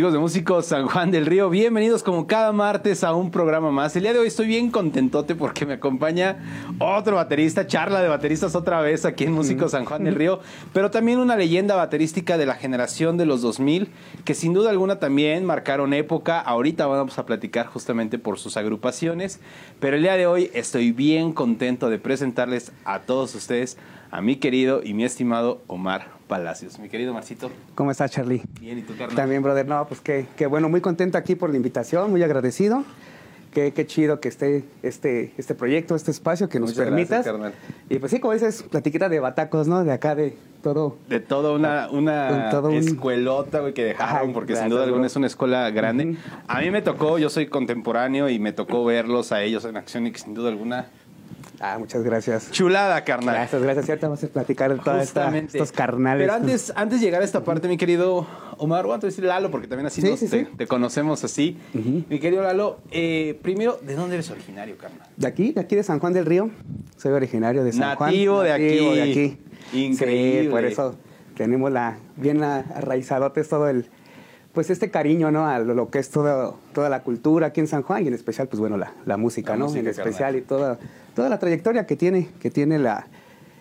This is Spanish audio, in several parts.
Amigos de Músicos San Juan del Río, bienvenidos como cada martes a un programa más. El día de hoy estoy bien contentote porque me acompaña otro baterista, charla de bateristas otra vez aquí en Músicos San Juan del Río, pero también una leyenda baterística de la generación de los 2000 que sin duda alguna también marcaron época. Ahorita vamos a platicar justamente por sus agrupaciones, pero el día de hoy estoy bien contento de presentarles a todos ustedes a mi querido y mi estimado Omar Palacios. Mi querido Marcito. ¿Cómo estás, Charlie? Bien, ¿y tú, carnal? También, brother. No, pues qué, qué bueno, muy contento aquí por la invitación, muy agradecido. Qué, qué chido que esté este, este proyecto, este espacio que nos Muchas permitas. gracias, y pues sí, como dices, platiquita de batacos, ¿no? De acá, de todo. De toda una, una todo un- escuelota, güey, que dejaron, Ajá, porque sin gracias, duda alguna bro. es una escuela grande. Ujú. A mí me tocó, yo soy contemporáneo y me tocó verlos a ellos en acción y que sin duda alguna... Ah, muchas gracias. Chulada, carnal. Gracias, gracias. Ahorita vamos a platicar de todos estos carnales. Pero antes, antes de llegar a esta parte, mi querido Omar, voy a decir Lalo, porque también así Sí, nos- sí, te, sí. te conocemos así. Mi querido Lalo, eh, primero, ¿de dónde eres originario, carnal? De aquí, de aquí de San Juan del Río. Soy originario de San Juan. Nativo de aquí. de aquí. Increíble. Por eso tenemos la bien a- arraizadotes todo el pues este cariño, ¿no? A lo, que es todo, toda la cultura aquí en San Juan y en especial, pues bueno, la, la música, La ¿no? música, en especial carnal. y toda, toda la trayectoria que tiene, que tiene la,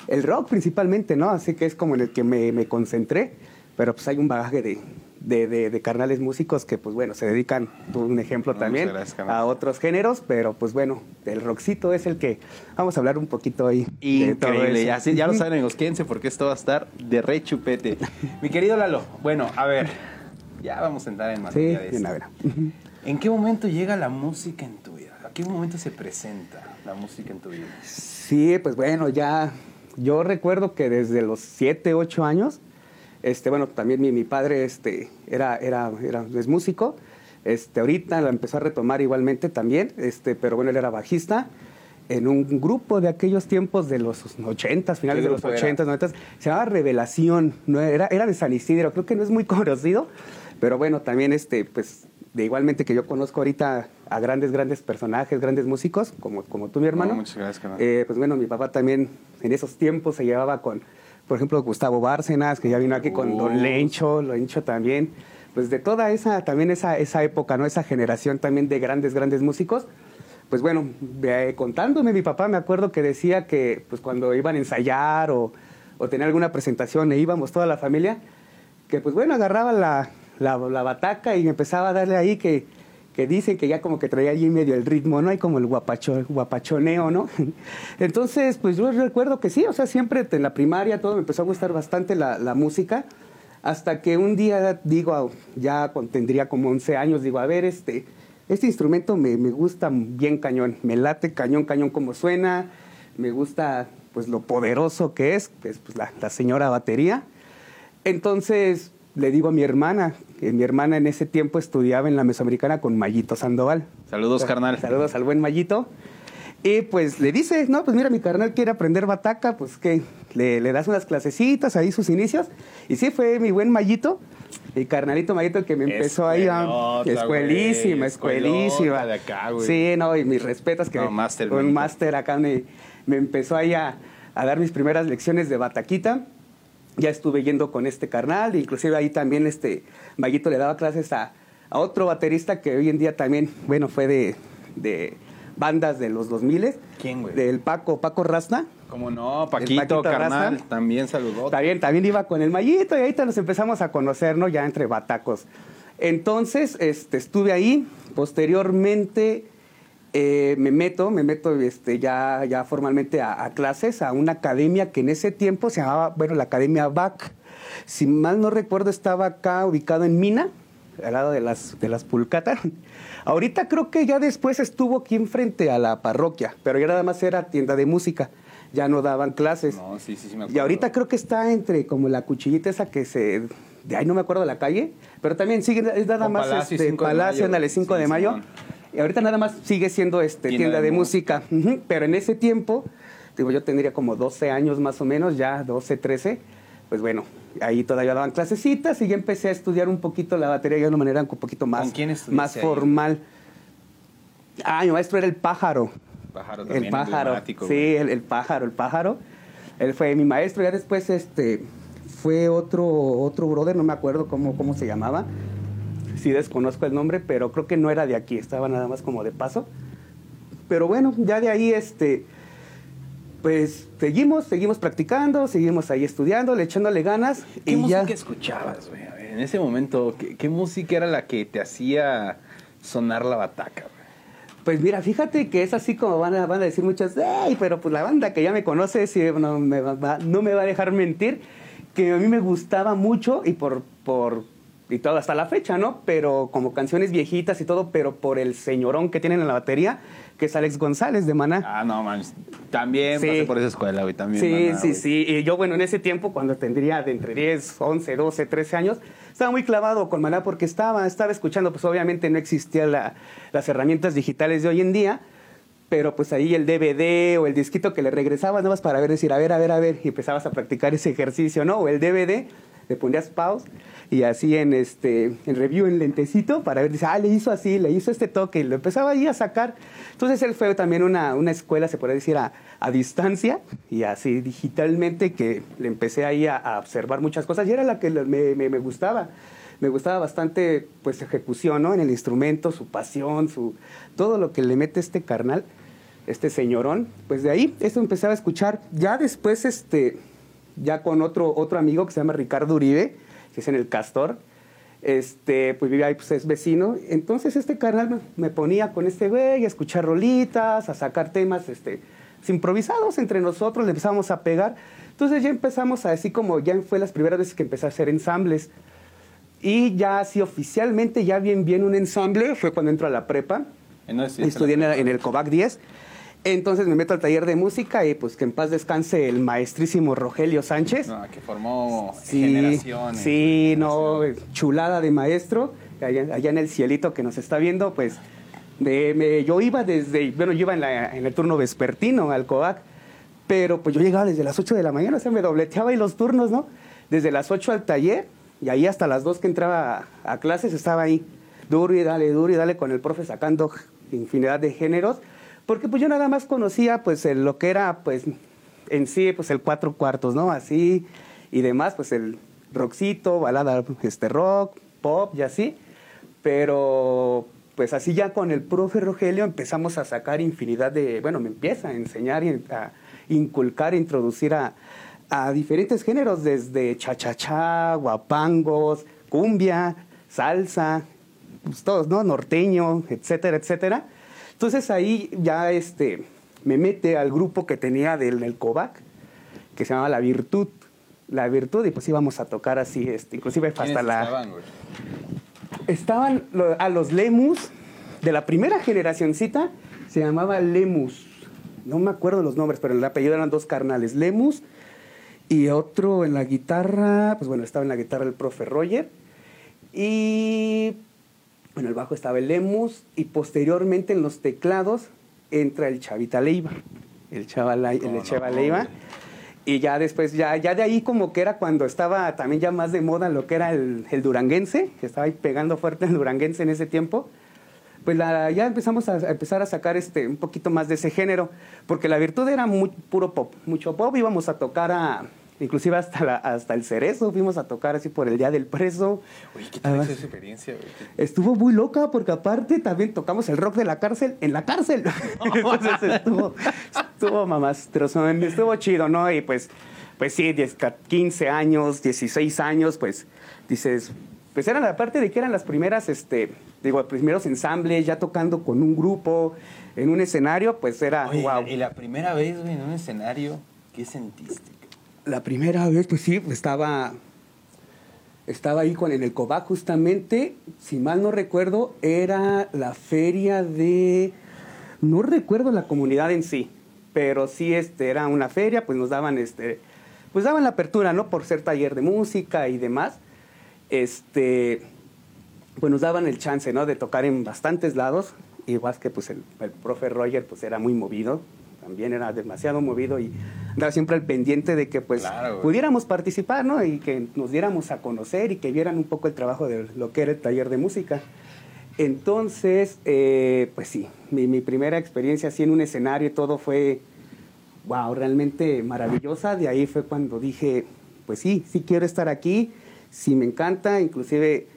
el rock principalmente, ¿no? Así que es como en el que me, me concentré, pero pues hay un bagaje de, de, de- de carnales músicos que, pues bueno, se dedican, tú un ejemplo No, también, gracias, a otros géneros, pero pues bueno, el rockcito es el que vamos a hablar un poquito ahí. Increíble, ya, ya lo saben, amigos, quédense porque esto va a estar de re chupete. Mi querido Lalo, bueno, a ver, ya vamos a entrar en Sí, materia de bien, a esto. ver. ¿En qué momento llega la música en tu vida? ¿A qué momento se presenta la música en tu vida? Sí, pues bueno, ya yo recuerdo que desde los 7, 8 años, este, bueno, también mi, mi padre este, era, era, era, es músico, este, ahorita la empezó a retomar igualmente también, este, pero bueno, él era bajista en un grupo de aquellos tiempos de los 80, finales ¿Qué de los grupo era? 80, 90, se llamaba Revelación, no era, era de San Isidro, creo que no es muy conocido, pero bueno, también este, pues, de igualmente que yo conozco ahorita a grandes, grandes personajes, grandes músicos, como, como tú, mi hermano. No, muchas gracias, carnal. Eh, pues bueno, mi papá también en esos tiempos se llevaba con, por ejemplo, Gustavo Bárcenas, que ya vino aquí con. Don Lencho, Lencho también. Pues de toda esa, también esa, esa época, ¿no? Esa generación también de grandes, grandes músicos. Pues bueno, eh, contándome, mi papá me acuerdo que decía que pues cuando iban a ensayar o, o tener alguna presentación e íbamos toda la familia, que pues bueno, agarraba la, la, la bataca y empezaba a darle ahí que, que dicen que ya como que traía allí medio el ritmo, ¿no? Hay como el guapacho, guapachoneo, ¿no? Entonces, pues yo recuerdo que sí, o sea, siempre en la primaria todo me empezó a gustar bastante la, la música, hasta que un día, digo, ya cuando tendría como 11 años, digo, a ver, este, este instrumento me, me gusta bien cañón, me late cañón, cañón como suena, me gusta pues lo poderoso que es, que es pues, la, la señora batería. Entonces le digo a mi hermana, que mi hermana en ese tiempo estudiaba en la Mesoamericana con Mayito Sandoval. Saludos, carnal. Saludos al buen Mayito. Y pues le dice, no, pues mira, mi carnal quiere aprender bataca, pues que le, le das unas clasecitas ahí sus inicios. Y sí, fue mi buen Mayito, mi carnalito Mayito que me empezó ahí a... Escuelísima, escuelísima. de acá, güey. Sí, no, y mis respetos que No, máster, un máster acá me, me empezó ahí a, a dar mis primeras lecciones de bataquita. Ya estuve yendo con este carnal, inclusive ahí también este Mayito le daba clases a, a otro baterista que hoy en día también, bueno, fue de, de bandas de los 2000 ¿Quién, güey? Del Paco, Paco Rasta. Como no, Paquito Paquito, carnal, también saludó. También, también iba con el Mayito y ahí nos empezamos a conocer, ¿no? Ya entre batacos. Entonces, este, estuve ahí. Posteriormente, eh, me meto, me meto este, ya, ya formalmente a, a clases, a una academia que en ese tiempo se llamaba, bueno, la Academia BAC. Si mal no recuerdo, estaba acá ubicado en Mina, al lado de las, de las pulcatas. Ahorita creo que ya después estuvo aquí enfrente a la parroquia, pero ya nada más era tienda de música. Ya no daban clases. No, sí, sí, sí me acuerdo. Y ahorita creo que está entre como la cuchillita esa que se... De ahí no me acuerdo la calle, pero también sigue, es nada más Palacio este, 5 de Palacio, Mayo. ándale, 5 Sí, de mayo. Y ahorita nada más sigue siendo este, tienda, de, música. Pero en ese tiempo, digo, yo tendría como 12 años más o menos, ya 12, 13. Pues bueno, ahí todavía daban clasecitas y ya empecé a estudiar un poquito la batería de una manera un poquito más, ¿Con quién estudiaste más ahí? formal. Ah, mi maestro era el pájaro. Pájaro también El pájaro. Sí, el, el pájaro, el pájaro. Él fue mi maestro. Ya después este, fue otro, otro brother, no me acuerdo cómo, cómo se llamaba. Sí desconozco el nombre, pero creo que no era de aquí, estaba nada más como de paso. Pero bueno, ya de ahí, este, pues seguimos, seguimos practicando, seguimos ahí estudiando, le echándole ganas. ¿Qué y música ya... escuchabas, güey? En ese momento, ¿qué, qué música era la que te hacía sonar la bataca, güey? Pues mira, fíjate que es así como van a, van a decir muchas, ¡ay! Pero pues la banda que ya me conoce sí, no, me va, no me va a dejar mentir, que a mí me gustaba mucho y por, por y todo hasta la fecha, ¿no? Pero como canciones viejitas y todo, pero por el señorón que tienen en la batería, que es Alex González de Maná. Ah, no, man. También Sí. pasé por esa escuela, güey. También. Sí, Maná, sí, güey. sí. Y yo, bueno, en ese tiempo, cuando tendría de entre 10, 11, 12, 13 años, estaba muy clavado con Maná porque estaba, estaba escuchando, pues obviamente no existían la- las herramientas digitales de hoy en día, pero pues ahí el DVD o el disquito que le regresabas nada más para ver, decir, a ver, a ver, a ver, y empezabas a practicar ese ejercicio, ¿no? O el DVD, le ponías pause y así en este en review en lentecito para ver, dice, ah, le hizo así, le hizo este toque, y lo empezaba ahí a sacar. Entonces él fue también una, una escuela, se puede decir, a, a distancia y así digitalmente que le empecé ahí a, a observar muchas cosas y era la que me, me- me gustaba. Me gustaba bastante pues ejecución, ¿no? En el instrumento, su pasión, su todo lo que le mete este carnal, este señorón. Pues de ahí eso empezaba a escuchar. Ya después este ya con otro otro amigo que se llama Ricardo Uribe, que es en el Castor. Este, pues vivía ahí, pues es vecino. Entonces este carnal me, ponía con este güey a escuchar rolitas, a sacar temas, este, improvisados entre nosotros, le empezamos a pegar. Entonces ya empezamos a así como ya fue las primeras veces que empecé a hacer ensambles. Y ya así oficialmente, ya bien bien un ensamble, fue cuando entro a la prepa. Eh, no, sí, Estudié en, la- en el COVAC 10. Entonces me meto al taller de música y pues que en paz descanse el maestrísimo Rogelio Sánchez. No, que formó Sí, generaciones. sí, no, chulada de maestro, allá, allá en el cielito que nos está viendo, pues me- yo iba desde, bueno, yo iba en, la- en el turno vespertino al COAC, pero pues yo llegaba desde las 8 de la mañana, o sea, me dobleteaba ahí los turnos, ¿no? Desde las 8 al taller y ahí hasta las 2 que entraba a, a clases estaba ahí, duro y dale, duro y dale con el profe sacando infinidad de géneros, porque pues yo nada más conocía pues lo que era pues en sí pues el cuatro cuartos, ¿no? Así y demás, pues el rockcito, balada este rock, pop y así, pero pues así ya con el profe Rogelio empezamos a sacar infinidad de, bueno, me empieza a enseñar y a inculcar, a introducir a, diferentes géneros, desde cha-cha-cha, guapangos, cumbia, salsa, pues todos, ¿no? Norteño, etcétera, etcétera. Entonces ahí ya este, me mete al grupo que tenía del, del COVAC, que se llamaba La Virtud. La Virtud, y pues íbamos a tocar así, este, inclusive ¿Quiénes hasta la... estaban, güey? Estaban lo- a los Lemus, de la primera generacioncita, se llamaba Lemus. No me acuerdo los nombres, pero el apellido eran dos carnales, Lemus y otro en la guitarra, pues bueno, estaba en la guitarra el profe Roger. Y bueno, el bajo estaba el Lemus y posteriormente en los teclados entra el Chavita Leiva, el Chava, Lai- ¿Cómo el no, Leiva. Y ya después, ya, ya de ahí como que era cuando estaba también ya más de moda lo que era el, el duranguense, que estaba ahí pegando fuerte el duranguense en ese tiempo. Pues la- ya empezamos a, a empezar a sacar este, un poquito más de ese género, porque la virtud era muy puro pop, mucho pop, íbamos a tocar a, inclusive hasta, la- hasta el cerezo, fuimos a tocar así por el Día del Preso. Oye, ¿qué tal esa experiencia, güey? Estuvo muy loca porque aparte también tocamos el rock de la cárcel en la cárcel. Entonces estuvo, estuvo mamastrozón, estuvo chido, ¿no? Y pues, pues sí, 10, 15 años, 16 años, pues dices, pues eran la parte de que eran las primeras, este, digo, primeros ensambles, ya tocando con un grupo, en un escenario, pues era, Oye, wow. y la primera vez, güey, en un escenario, ¿qué sentiste? La primera vez, pues sí, estaba, estaba ahí con, en el COVAC justamente, si mal no recuerdo, era la feria de, no recuerdo la comunidad en sí, pero sí este, era una feria, pues nos daban, este, pues daban la apertura, ¿no? Por ser taller de música y demás, este, pues nos daban el chance, ¿no? De tocar en bastantes lados, igual que pues el, el profe Roger, pues era muy movido, también era demasiado movido y andaba siempre al pendiente de que pues Claro, pudiéramos participar, ¿no? Y que nos diéramos a conocer y que vieran un poco el trabajo de lo que era el taller de música. Entonces, eh, pues sí, mi, mi primera experiencia así en un escenario y todo fue, wow, realmente maravillosa. De ahí fue cuando dije, pues sí, sí quiero estar aquí, sí me encanta, inclusive,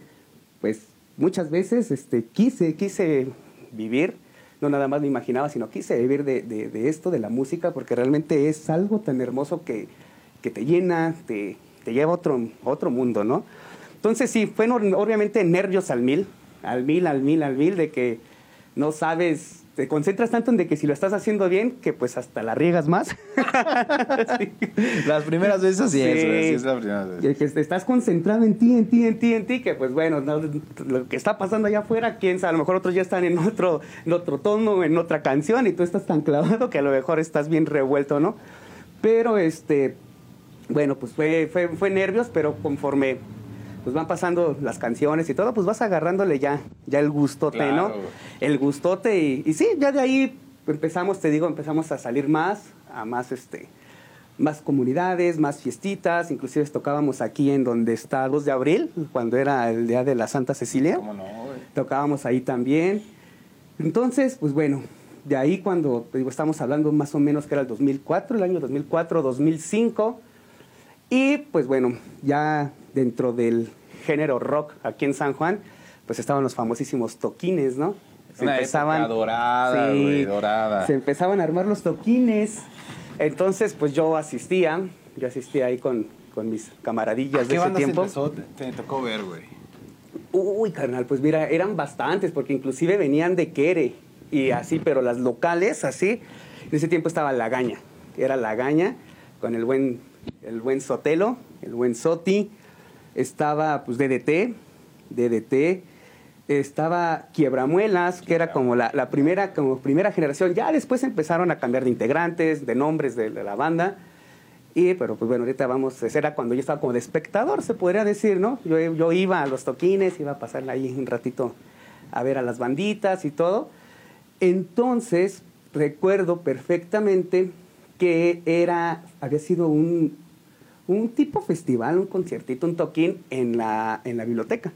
pues muchas veces este, quise, quise vivir, no nada más me imaginaba, sino quise vivir de, de, esto, de la música, porque realmente es algo tan hermoso que, que te llena, te, lleva a otro, otro mundo, ¿no? Entonces sí, fue obviamente nervios al mil, al mil, al mil, al mil, de que no sabes te concentras tanto en de que si lo estás haciendo bien, que pues hasta la riegas más. Las primeras veces sí, es, sí es la primera vez. Que estás concentrado en ti, en ti, en ti, en ti, que pues bueno, lo que está pasando allá afuera, quién sabe, a lo mejor otros ya están en otro, en otro tono, en otra canción, y tú estás tan clavado que a lo mejor estás bien revuelto, ¿no? Pero este, bueno, pues fue, fue, fue nervios, pero conforme pues van pasando las canciones y todo, pues vas agarrándole ya, ya el gustote, ¿no? El gustote y, y, sí, ya de ahí empezamos, te digo, empezamos a salir más, a más, este, más comunidades, más fiestitas, inclusive tocábamos aquí en donde está 2 de abril, cuando era el día de la Santa Cecilia. ¿Cómo no? Tocábamos ahí también. Entonces, pues bueno, de ahí cuando, digo, estamos hablando más o menos que era el 2004, el año 2004, 2005. Y pues bueno, ya dentro del género rock aquí en San Juan, pues estaban los famosísimos toquines, ¿no? Se empezaban dorada, dorada. Se empezaban a armar los toquines. Entonces, pues yo asistía, yo asistía ahí con, con mis camaradillas de ese tiempo. te, tocó ver, güey? Uy, carnal, pues mira, eran bastantes, porque inclusive venían de Quere y así, pero las locales, así. En ese tiempo estaba La Gaña, era La Gaña, con el buen, el buen Sotelo, el buen Soti, estaba pues DDT, DDT, estaba Quiebramuelas, que era como la, primera, como primera generación. Ya después empezaron a cambiar de integrantes, de nombres de, la banda. Y, pero pues bueno, ahorita vamos, era cuando yo estaba como de espectador, se podría decir, ¿no? Yo, yo iba a los toquines, iba a pasar ahí un ratito a ver a las banditas y todo. Entonces, recuerdo perfectamente que era, había sido un, un tipo festival, un conciertito, un toquín en la, en la biblioteca.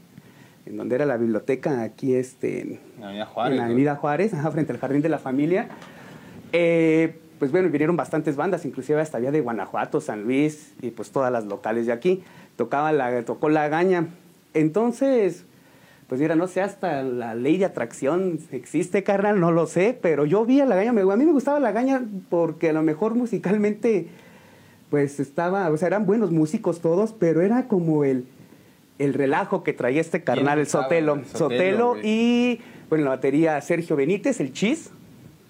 En donde era la biblioteca aquí este, en, Avenida Juárez. En la Avenida Juárez, frente al Jardín de la Familia. Eh, pues bueno, vinieron bastantes bandas, inclusive hasta había de Guanajuato, San Luis y pues todas las locales de aquí. Tocaba la, tocó la gaña. Entonces, pues mira, no sé, hasta la ley de atracción existe, carnal, no lo sé, pero yo vi a la gaña, a mí me gustaba la gaña porque a lo mejor musicalmente pues estaba, o sea, eran buenos músicos todos, pero era como el, el relajo que traía este carnal, el Sotelo. Sotelo, y, bueno, la batería Sergio Benítez, el Chis,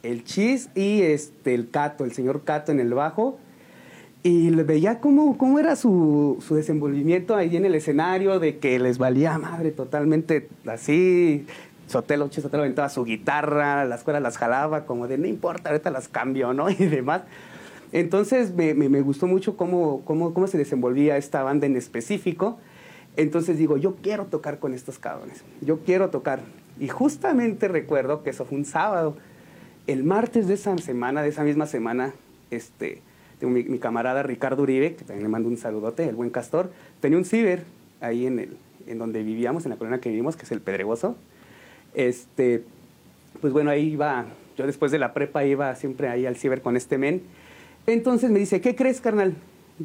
el Chis y este, el Cato, el señor Cato en el bajo. Y veía cómo, cómo era su, su desenvolvimiento ahí en el escenario, de que les valía madre totalmente así. Sotelo, Chis Sotelo aventaba su guitarra, las cuerdas las jalaba, como de no importa, ahorita las cambio, ¿no? Y demás. Entonces me, me, gustó mucho cómo, cómo, cómo, se desenvolvía esta banda en específico. Entonces digo, yo quiero tocar con estos cabrones, yo quiero tocar. Y justamente recuerdo que eso fue un sábado. El martes de esa semana, de esa misma semana, este, mi, mi, camarada Ricardo Uribe, que también le mando un saludote, el buen castor, tenía un ciber ahí en, el, en donde vivíamos, en la colonia que vivimos, que es el Pedregoso. Este, pues bueno, ahí iba, yo después de la prepa iba siempre ahí al ciber con este men entonces me dice, ¿qué crees, carnal?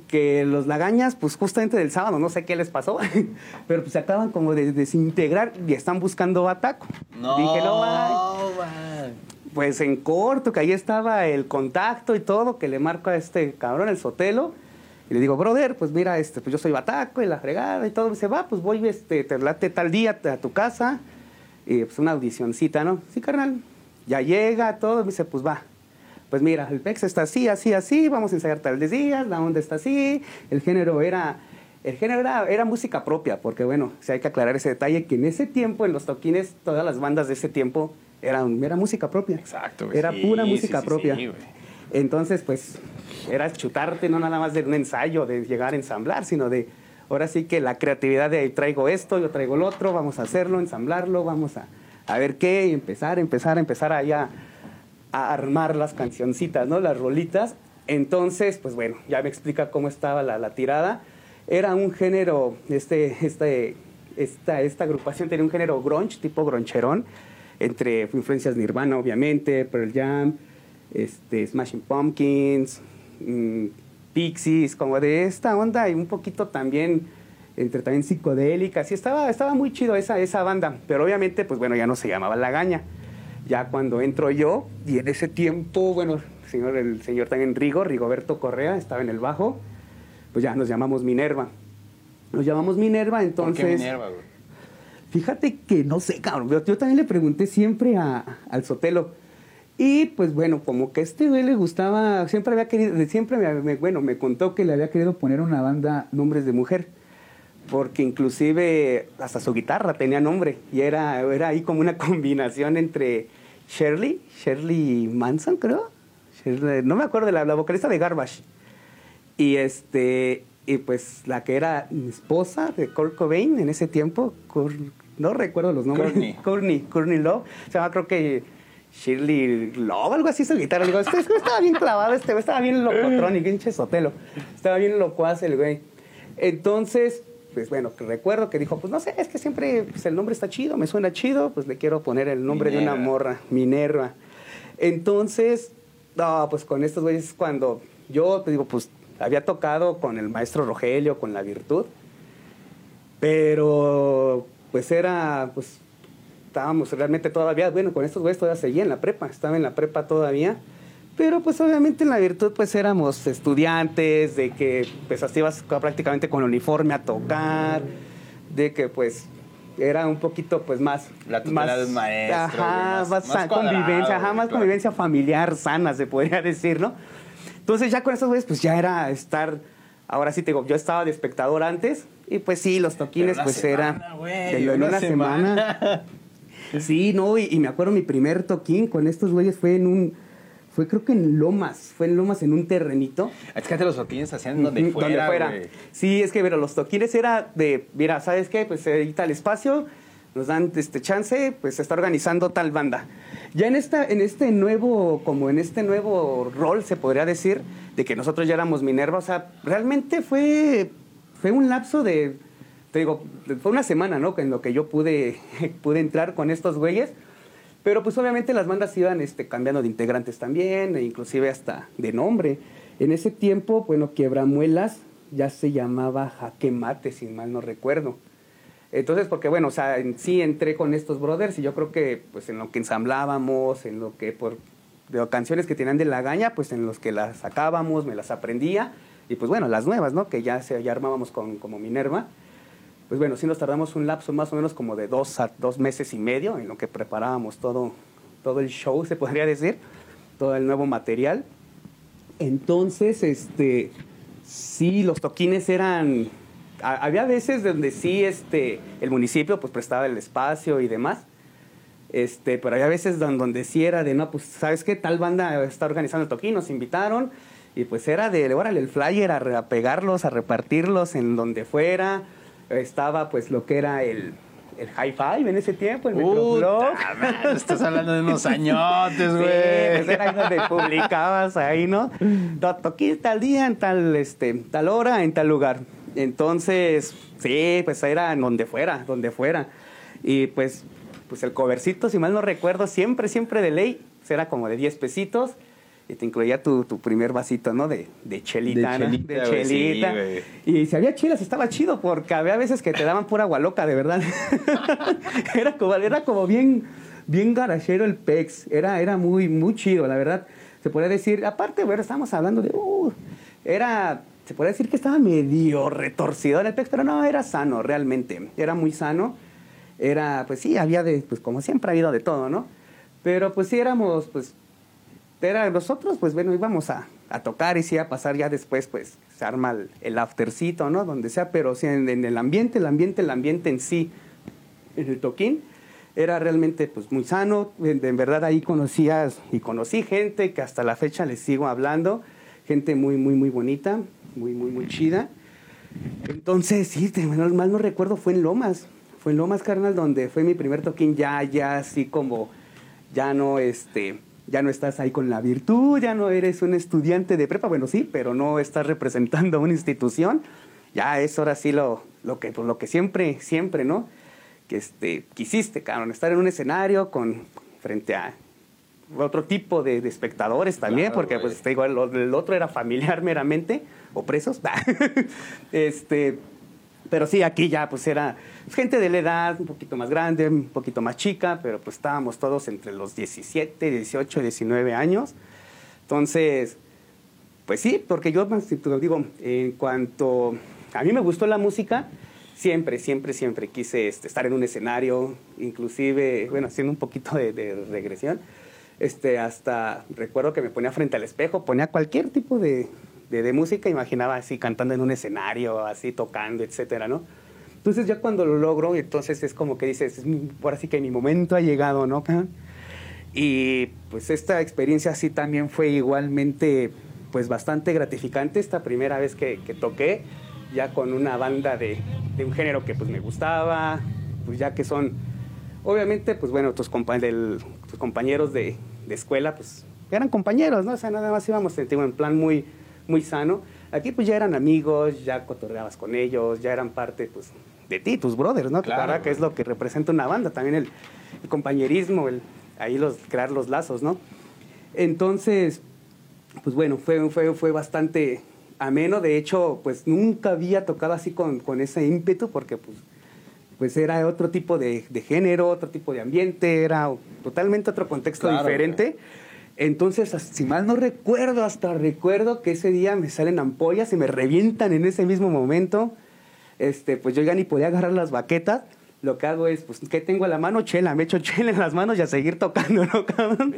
Que los lagañas, pues justamente del sábado, no sé qué les pasó, pero pues se acaban como de desintegrar y están buscando ataco. No, Dije, no, man. Pues en corto, que ahí estaba el contacto y todo, que le marco a este cabrón, el sotelo. Y le digo, brother, pues mira, este, pues yo soy bataco y la fregada y todo. Y dice, va, pues voy, este, te late tal día a tu casa. Y pues una audicioncita, ¿no? Sí, carnal. Ya llega, todo. Me dice, pues va, pues mira, el PEX está así, así, así, vamos a ensayar tal días, la onda está así, el género era... El género era, música propia, porque bueno, si hay que aclarar ese detalle, que en ese tiempo, en los toquines, todas las bandas de ese tiempo eran, era música propia. Exacto. Era pura música propia. Entonces, pues, era chutarte no nada más de un ensayo, de llegar a ensamblar, sino de, ahora sí que la creatividad de traigo esto, yo traigo el otro, vamos a hacerlo, ensamblarlo, vamos a, a ver qué, y empezar, empezar, empezar allá a armar las cancioncitas, ¿no? Las rolitas. Entonces, pues bueno, ya me explica cómo estaba la, tirada. Era un género, este, este, esta, esta agrupación tenía un género grunge, tipo groncherón, entre influencias Nirvana, obviamente, Pearl Jam, este, Smashing Pumpkins, mm, Pixies, como de esta onda, y un poquito también entre también psicodélicas, y estaba, estaba muy chido esa, esa banda, pero obviamente, pues bueno, ya no se llamaba La Gaña. Ya cuando entro yo, y en ese tiempo, bueno, el señor, el señor también Rigo, Rigoberto Correa, estaba en el bajo, pues ya nos llamamos Minerva. Nos llamamos Minerva, entonces... ¿Por qué Minerva, güey? Fíjate que no sé, cabrón. Yo, yo también le pregunté siempre a, al Sotelo. Y pues bueno, como que a este güey le gustaba, siempre había querido, siempre me, me- bueno, me contó que le había querido poner una banda nombres de mujer. Porque inclusive hasta su guitarra tenía nombre. Y era, era ahí como una combinación entre Shirley, Shirley Manson, creo. Shirley- no me acuerdo de la, la vocalista de Garbage. Y este, y pues la que era mi esposa de Kurt Cobain en ese tiempo, Kurt- no recuerdo los nombres. Courtney. Courtney, Courtney Love. Se llama creo que Shirley Love, algo así su guitarra. Digo, este, este estaba bien clavado, este güey estaba bien locotrón y pinche sotelo. Estaba bien locuaz el güey. Entonces, pues bueno, recuerdo que dijo, pues no sé, es que siempre pues, el nombre está chido, me suena chido, pues le quiero poner el nombre de una morra, Minerva. Entonces, no, pues con estos güeyes cuando yo te digo, pues había tocado con el maestro Rogelio, con la virtud, pero pues era, pues estábamos realmente todavía, bueno, con estos güeyes todavía seguía en la prepa, estaba en la prepa todavía, pero pues obviamente en la virtud pues éramos estudiantes, de que pues así ibas prácticamente con uniforme a tocar, de que pues era un poquito pues más... La tutela de un maestro, Ajá, más- más, más cuadrado, convivencia, ajá, más claro. convivencia familiar sana, se podría decir, ¿no? Entonces ya con esos güeyes pues ya era estar, ahora sí te digo, yo estaba de espectador antes y pues sí, los toquines Una pues semana, era... Pero en una semana. Sí, no, y, y me acuerdo mi primer toquín con estos güeyes fue en un, fue creo que en Lomas, fue en Lomas en un terrenito. Es que antes los toquines se hacían donde fuera, güey. Sí, es que, pero los toquines era de, mira, ¿sabes qué? Pues ahí tal espacio, nos dan este chance, pues se está organizando tal banda. Ya en esta, en este nuevo, como en este nuevo rol, se podría decir, de que nosotros ya éramos Minerva, o sea, realmente fue, fue un lapso de, te digo, fue una semana, ¿no? En lo que yo pude, pude entrar con estos güeyes. Pero pues obviamente las bandas iban este, cambiando de integrantes también, e inclusive hasta de nombre. En ese tiempo, bueno, Quiebramuelas ya se llamaba Jaque Mate, si mal no recuerdo. Entonces, porque bueno, o sea, en sí entré con estos brothers y yo creo que pues en lo que ensamblábamos, en lo que por de canciones que tenían de la gaña, pues en los que las sacábamos, me las aprendía. Y pues bueno, las nuevas, ¿no? Que ya, se, ya armábamos con, como Minerva pues bueno, sí nos tardamos un lapso más o menos como de dos a dos meses y medio en lo que preparábamos todo, todo el show, se podría decir, todo el nuevo material. Entonces, este, sí, los toquines eran, a- había veces donde sí, este, el municipio pues prestaba el espacio y demás, este, pero había veces don- donde sí era de, no, pues, ¿sabes qué? Tal banda está organizando el toquín, nos invitaron, y pues era de, órale, el flyer, a, a pegarlos, a repartirlos en donde fuera. Estaba pues lo que era el, el high five en ese tiempo, el Metroflog. Estás hablando de unos añotes, Sí, güey. pues era donde publicabas ahí, ¿no? To- Toquín tal día, en tal, este, tal hora, en tal lugar. Entonces, sí, pues era en donde fuera, donde fuera. Y pues, pues el covercito, si mal no recuerdo, siempre, siempre de ley, pues, era como de 10 pesitos. Y te incluía tu, tu primer vasito, ¿no? De, de chelita, De ¿no? chelita, De sí, chelita. y si había chelas estaba chido, porque había veces que te daban pura agua loca, de verdad. era, como, era como bien, bien garachero el pex. Era, era muy, muy chido, la verdad. Se podría decir, aparte, bueno, estábamos hablando de, uh, era, se podría decir que estaba medio retorcido el pex, pero no, era sano, realmente. Era muy sano. Era, pues sí, había de, pues como siempre ha habido de todo, ¿no? Pero pues sí éramos, pues, era nosotros, pues bueno, íbamos a, a tocar y sí a pasar ya después, pues se arma el, el aftercito, ¿no? Donde sea, pero sí en, en el ambiente, el ambiente, el ambiente en sí, en el toquín, era realmente pues muy sano. En, verdad ahí conocías y conocí gente que hasta la fecha les sigo hablando, gente muy, muy, muy bonita, muy, muy, muy chida. Entonces, sí, mal, mal no recuerdo, fue en Lomas. Fue en Lomas, carnal, donde fue mi primer toquín ya, ya así como, ya no, este, ya no estás ahí con la virtud, ya no eres un estudiante de prepa, bueno, sí, pero no estás representando a una institución. Ya es ahora sí lo, lo que, pues, lo que siempre, siempre, ¿no? Que este, quisiste, cabrón, estar en un escenario con, frente a otro tipo de, de espectadores también, Claro, porque güey. pues te digo, el, el otro era familiar meramente, o presos. este, Pero sí, aquí ya pues era gente de la edad, un poquito más grande, un poquito más chica, pero pues estábamos todos entre los 17, 18, 19 años. Entonces, pues sí, porque yo digo, en cuanto a mí me gustó la música, siempre, siempre, siempre quise este, estar en un escenario, inclusive, bueno, haciendo un poquito de, de, regresión, este, hasta recuerdo que me ponía frente al espejo, ponía cualquier tipo de, de, música, imaginaba así cantando en un escenario, así tocando, etcétera, ¿no? Entonces ya cuando lo logro, entonces es como que dices, es mi, ahora sí que mi momento ha llegado, ¿no? Y pues esta experiencia así también fue igualmente pues bastante gratificante esta primera vez que, que toqué, ya con una banda de, de, un género que pues me gustaba, pues ya que son, obviamente pues bueno, tus, compa del, tus compañeros de, de, escuela pues eran compañeros, ¿no? O sea, nada más íbamos en plan muy, muy sano. Aquí pues ya eran amigos, ya cotorreabas con ellos, ya eran parte pues de ti, tus brothers, ¿no? Claro, que es lo que representa una banda, también el, el compañerismo, el ahí los, crear los lazos, ¿no? Entonces, pues bueno, fue, fue, fue bastante ameno. De hecho, pues nunca había tocado así con, con ese ímpetu porque pues, pues era otro tipo de, de, género, otro tipo de ambiente, era totalmente otro contexto diferente. Entonces, si mal no recuerdo, hasta recuerdo que ese día me salen ampollas y me revientan en ese mismo momento. Este, pues yo ya ni podía agarrar las baquetas lo que hago es, pues, ¿qué tengo a la mano? Chela, me echo chela en las manos y a seguir tocando, ¿no, cabrón?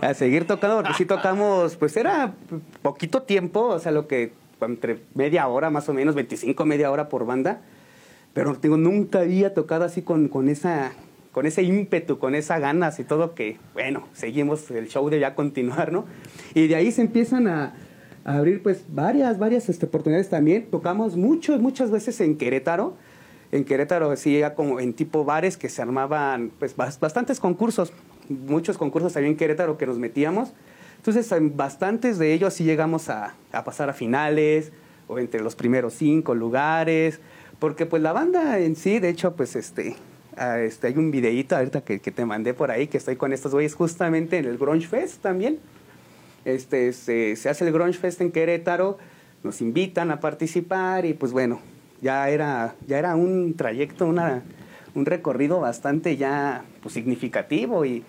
A seguir tocando, porque sí tocamos, pues era poquito tiempo, o sea, lo que, entre media hora más o menos, 25, media hora por banda, pero digo, nunca había tocado así con, con esa con ese ímpetu, con esas ganas y todo que, bueno, seguimos, el show de ya continuar, ¿no? Y de ahí se empiezan a, abrir pues varias, varias este, oportunidades también. Tocamos muchas, muchas veces en Querétaro, en Querétaro sí era como en tipo bares que se armaban pues bastantes concursos, muchos concursos había en Querétaro que nos metíamos. Entonces, en bastantes de ellos sí llegamos a, a, pasar a finales o entre los primeros cinco lugares, porque pues la banda en sí, de hecho, pues este, este hay un videíto ahorita que, que, te mandé por ahí, que estoy con estos güeyes justamente en el Grunge Fest también. Este, se, se hace el Grunge Fest en Querétaro, nos invitan a participar y pues bueno, ya era, ya era un trayecto, una, un recorrido bastante ya pues, significativo y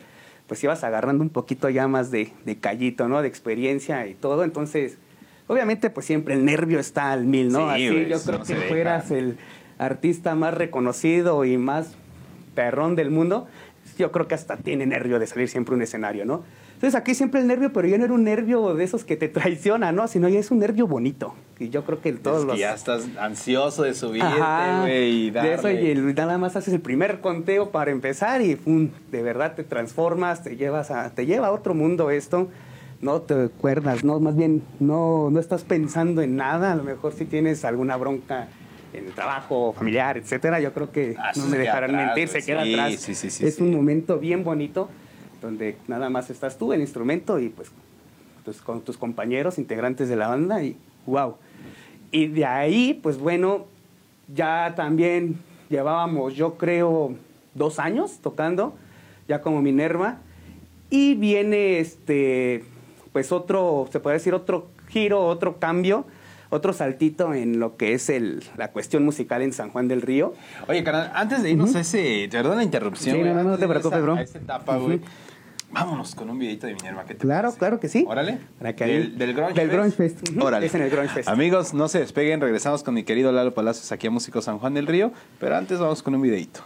pues ibas agarrando un poquito ya más de, de callito, ¿no? De experiencia y todo. Entonces, obviamente, pues siempre el nervio está al mil, ¿no? Así yo creo que fueras el artista más reconocido y más perrón del mundo, yo creo que hasta tiene nervio de salir siempre un escenario, ¿no? Entonces aquí siempre el nervio, pero ya no era un nervio de esos que te traiciona, ¿no? Sino ya es un nervio bonito. Y yo creo que todos es que los... ya estás ansioso de subirte, güey, y De eso y nada más haces el primer conteo para empezar y ¡pum! de verdad te transformas, te llevas a... te lleva a otro mundo esto. No te acuerdas, no, más bien no, no estás pensando en nada. A lo mejor si tienes alguna bronca en el trabajo, familiar, etcétera, yo creo que ah, no me dejarán mentir, se queda atrás. Sí, sí, sí, es un momento bien bonito donde nada más estás tú, el instrumento, y pues, pues, con tus compañeros, integrantes de la banda, y wow. Y de ahí, pues bueno, ya también llevábamos, yo creo, dos años tocando, ya como Minerva, y viene este, pues otro, se puede decir otro giro, otro cambio, otro saltito en lo que es el, la cuestión musical en San Juan del Río. Oye, carnal, antes de irnos a ese, perdón la interrupción. Sí, no, no, no te preocupes, bro. A esa etapa, güey. Vámonos con un videito de Minerva. ¿qué te claro, claro que sí. Órale. del, del Grunge del Grunge Fest. Órale. Es en el Grunge Fest. Amigos, no se despeguen. Regresamos con mi querido Lalo Palacios aquí a Músico San Juan del Río. Pero antes vamos con un videito.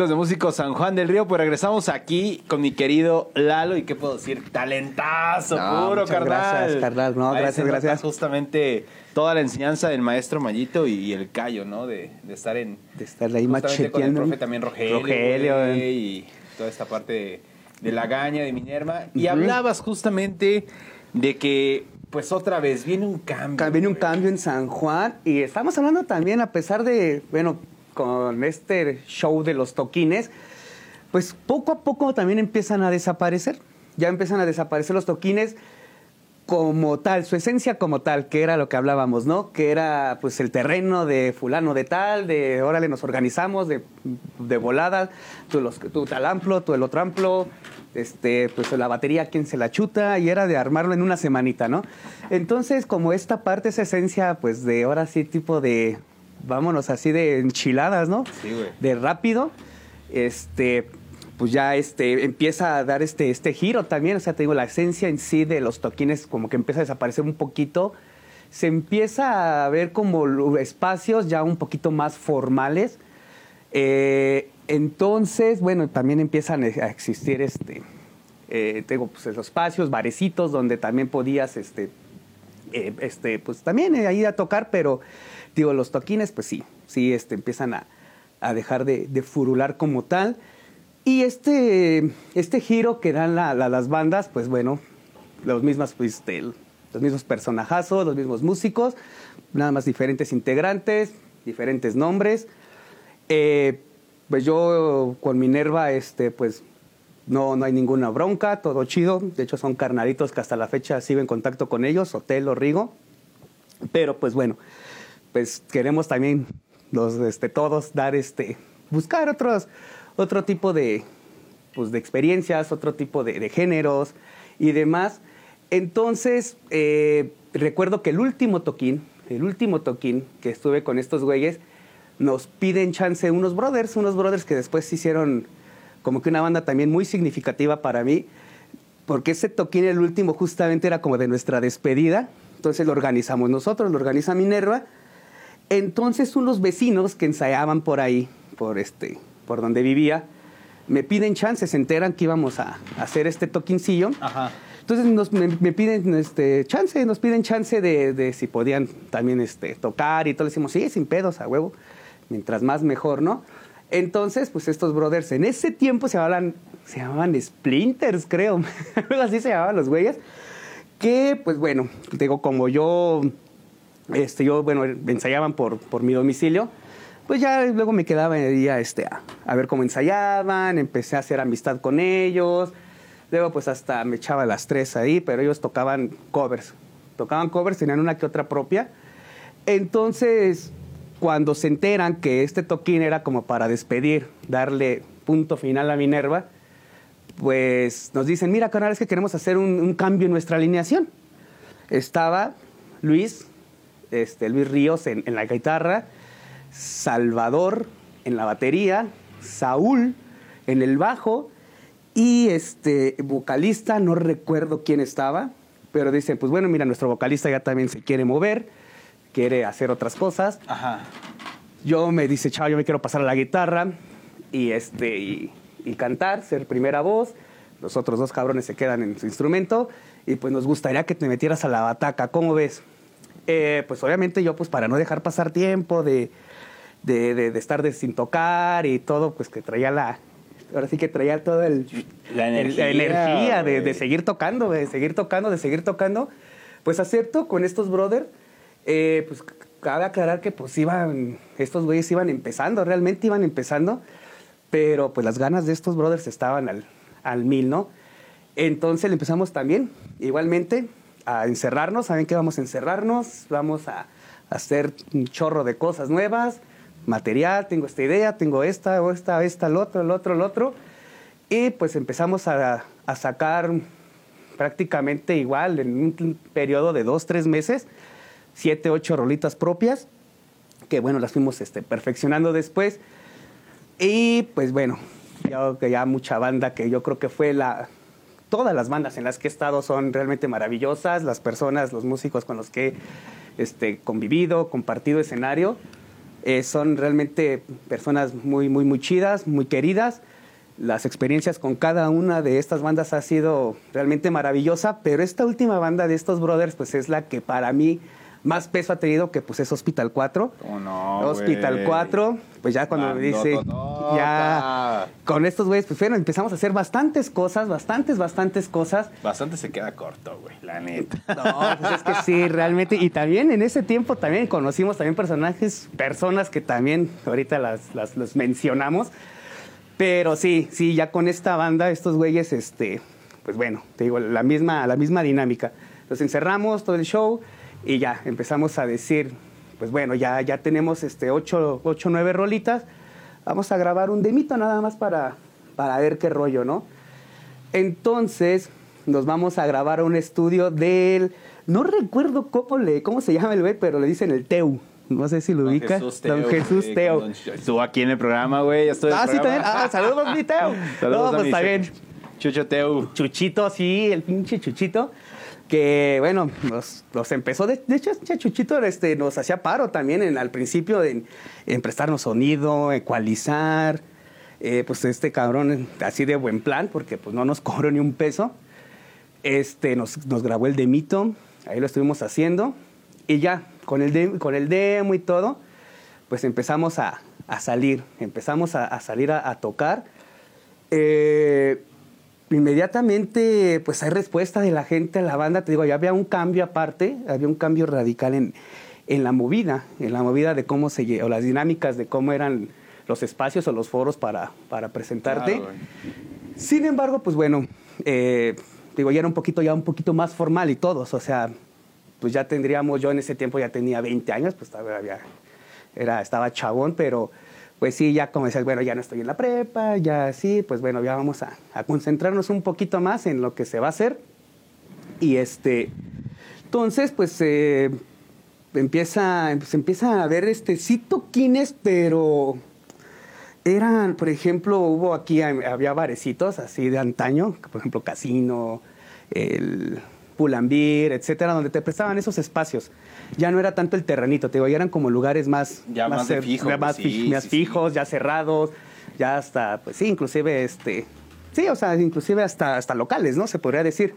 Amigos de Músicos San Juan del Río, pues regresamos aquí con mi querido Lalo y qué puedo decir, talentazo No, puro, carnal. gracias, carnal. No, Ahí gracias, gracias. Justamente toda la enseñanza del maestro Mayito y, y el Cayo, ¿no? De, de estar en De estar ahí justamente con el macheteando. profe también Rogelio, Rogelio, güey, eh. y toda esta parte de, de la gaña de Minerva y hablabas justamente de que pues otra vez viene un cambio. Viene un cambio en San Juan y estamos hablando también, a pesar de, bueno, con este show de los toquines, pues poco a poco también empiezan a desaparecer. Ya empiezan a desaparecer los toquines como tal, su esencia como tal, que era lo que hablábamos, ¿no? Que era pues el terreno de fulano de tal, de órale nos organizamos, de, de volada, tú, los, tú tal amplo, tú el otro amplo, este, pues la batería quién se la chuta, y era de armarlo en una semanita, ¿no? Entonces, como esta parte, esa esencia, pues de ahora sí tipo de, vámonos así de enchiladas, ¿no? Sí, güey. De rápido, este, pues ya este, empieza a dar este, este giro también, o sea, te digo, la esencia en sí de los toquines como que empieza a desaparecer un poquito, se empieza a ver como espacios ya un poquito más formales, eh, entonces, bueno, también empiezan a existir este, eh, te digo, pues esos espacios, barecitos, donde también podías, este, eh, este, pues también ahí a tocar, pero digo, los toquines, pues sí, sí, este, empiezan a, a dejar de, furular como tal. Y este, este giro que dan la- la- las bandas, pues bueno, los mismos, pues, este, los mismos personajazos, los mismos músicos, nada más diferentes integrantes, diferentes nombres. Eh, pues yo con Minerva, este, pues no, no hay ninguna bronca, todo chido. De hecho, son carnalitos que hasta la fecha sigo en contacto con ellos, Otelo, Rigo. Pero pues bueno, pues queremos también los, este, todos dar este, buscar otros, otro tipo de, pues, de experiencias, otro tipo de, de géneros y demás. Entonces, eh, recuerdo que el último toquín, el último toquín que estuve con estos güeyes, nos piden chance unos brothers, unos brothers que después se hicieron como que una banda también muy significativa para mí, porque ese toquín, el último, justamente era como de nuestra despedida. Entonces lo organizamos nosotros, lo organiza Minerva. Entonces unos vecinos que ensayaban por ahí, por, este, por donde vivía, me piden chance, se enteran que íbamos a, a hacer este toquincillo. Ajá. Entonces nos, me, me piden este, chance, nos piden chance de, de si podían también este, tocar y todo. Le decimos, sí, sin pedos, a huevo. Mientras más mejor, ¿no? Entonces, pues estos brothers en ese tiempo se llamaban, se llamaban Splinters, creo. Así se llamaban los güeyes. Que, pues bueno, digo, como yo, este, yo, bueno, ensayaban por, por mi domicilio, pues ya luego me quedaba ahí a, este, a, a ver cómo ensayaban, empecé a hacer amistad con ellos. Luego, pues hasta me echaba las tres ahí, pero ellos tocaban covers. Tocaban covers, tenían una que otra propia. Entonces, cuando se enteran que este toquín era como para despedir, darle punto final a Minerva, pues nos dicen, mira, carnal, es que queremos hacer un, un cambio en nuestra alineación. Estaba Luis, este, Luis Ríos en, en la guitarra, Salvador en la batería, Saúl en el bajo y este vocalista, no recuerdo quién estaba, pero dicen, pues bueno, mira, nuestro vocalista ya también se quiere mover, quiere hacer otras cosas. Ajá. Yo me dice, chao, yo me quiero pasar a la guitarra y, este, y, y cantar, ser primera voz. Los otros dos cabrones se quedan en su instrumento y pues nos gustaría que te metieras a la bataca. ¿Cómo ves? Eh, pues obviamente yo, pues para no dejar pasar tiempo de, de, de- de estar de, sin tocar y todo, pues que traía la... Ahora sí que traía todo el... La el- energía, energía de, de seguir tocando, de seguir tocando, de seguir tocando. Pues acepto con estos brothers. Eh, pues cabe aclarar que pues iban, estos güeyes iban empezando, realmente iban empezando, pero pues las ganas de estos brothers estaban al, al mil, ¿no? Entonces le empezamos también, igualmente, a encerrarnos, ¿saben qué? Vamos a encerrarnos, vamos a, hacer un chorro de cosas nuevas, material, tengo esta idea, tengo esta, o esta, esta, el otro, el otro, el otro, y pues empezamos a, sacar prácticamente igual en un periodo de dos, tres meses, siete, ocho rolitas propias, que bueno, las fuimos este, perfeccionando después. Y pues bueno, ya, que ya mucha banda que yo creo que fue la... Todas las bandas en las que he estado son realmente maravillosas, las personas, los músicos con los que he este, convivido, compartido escenario, Eh, son realmente personas muy, muy, muy chidas, muy queridas. Las experiencias con cada una de estas bandas ha sido realmente maravillosa, pero esta última banda de estos brothers, pues es la que para mí más peso ha tenido que pues es Hospital 4. ¿Cómo no, Hospital güey? 4, pues ya cuando me dice, Bandototota. ya con estos güeyes, pues bueno, empezamos a hacer bastantes cosas, bastantes, bastantes cosas. Bastante se queda corto, güey, la neta. No, pues es que sí, realmente. Y también en ese tiempo también conocimos también personajes, personas que también ahorita las, las, los mencionamos. Pero sí, sí, ya con esta banda, estos güeyes, este, pues bueno, te digo, la misma, la misma dinámica. Los encerramos todo el show y ya empezamos a decir, pues bueno, ya, ya tenemos este ocho, ocho, nueve rolitas. Vamos a grabar un demito nada más para, para ver qué rollo, ¿no? Entonces, nos vamos a grabar a un estudio del. No recuerdo cómo, le, cómo se llama el güey, pero le dicen el Teu. No sé si lo Don ubica. Jesús Teo. Don Jesús güey, Teo. Don- Estuvo aquí en el programa, güey. Ah, el sí, también. programa. Ah, saludos, mi Teo. Saludos no, pues mi está bien. Chucho Teu. Chuchito, sí, el pinche Chuchito. Que bueno, nos, empezó. De, de hecho, este Chuchito este, nos hacía paro también en, al principio en prestarnos sonido, ecualizar. Eh, pues este cabrón, así de buen plan, porque pues no nos cobró ni un peso. Este, nos, grabó el demito, ahí lo estuvimos haciendo. Y ya, con el, de- con el demo y todo, pues empezamos a, a salir, empezamos a, salir a, a tocar. Eh, inmediatamente, pues hay respuesta de la gente a la banda. Te digo, ya había un cambio aparte, había un cambio radical en, en la movida, en la movida de cómo se, o las dinámicas de cómo eran los espacios o los foros para, para presentarte. Claro. Sin embargo, pues bueno, eh, digo, ya era un poquito, ya un poquito más formal y todos, o sea, pues ya tendríamos, yo en ese tiempo ya tenía 20 años, pues todavía era, estaba chabón, pero pues sí, ya como decías, bueno, ya no estoy en la prepa, ya sí, pues bueno, ya vamos a, concentrarnos un poquito más en lo que se va a hacer. Y este, entonces, pues eh, empieza, pues, empieza a ver este, sí toquines, pero eran, por ejemplo, hubo aquí, había barecitos así de antaño, por ejemplo, Casino, el Pulambir, etcétera, donde te prestaban esos espacios. Ya no era tanto el terrenito, te digo, ya eran como lugares más... Ya más de cer- fijo, ya más, pues, sí, fi- más sí, sí. fijos, ya cerrados, ya hasta, pues sí, inclusive, este... Sí, o sea, inclusive hasta, hasta locales, ¿no? Se podría decir.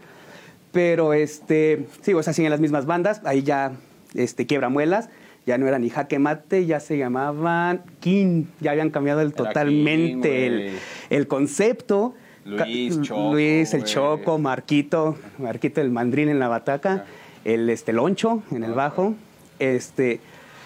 Pero, este, sí, o sea, siguen las mismas bandas, ahí ya, este, quiebramuelas, ya no era ni jaque mate, ya se llamaban King, ya habían cambiado el, totalmente King, el, el concepto. Luis, Choco, Luis, el. Choco, Marquito, Marquito el mandrín en la bataca, el este Loncho en el bajo. Este,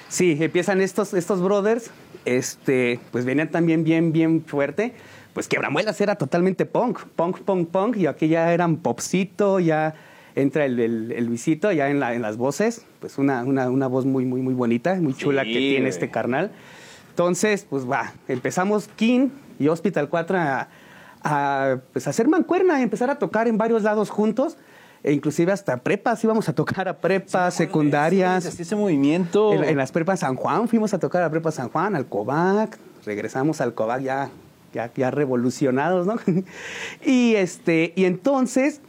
sí, empiezan estos, estos brothers, este, pues venían también bien, bien fuerte. Pues Quebramuelas era totalmente punk, punk, punk, punk, y aquí ya eran popcito, ya entra el, el, el Luisito ya en, la, en las voces, pues una, una, una voz muy, muy, muy bonita, muy chula Sí, que tiene este carnal. Entonces, pues va, empezamos King y Hospital 4 a, a, pues, a hacer mancuerna y empezar a tocar en varios lados juntos. E inclusive hasta prepas, íbamos a tocar a prepas, secundarias. Así ese movimiento. En, en las prepas San Juan, fuimos a tocar a prepa San Juan, al Covac, regresamos al Covac ya, ya, ya revolucionados, ¿no? y, este, y entonces,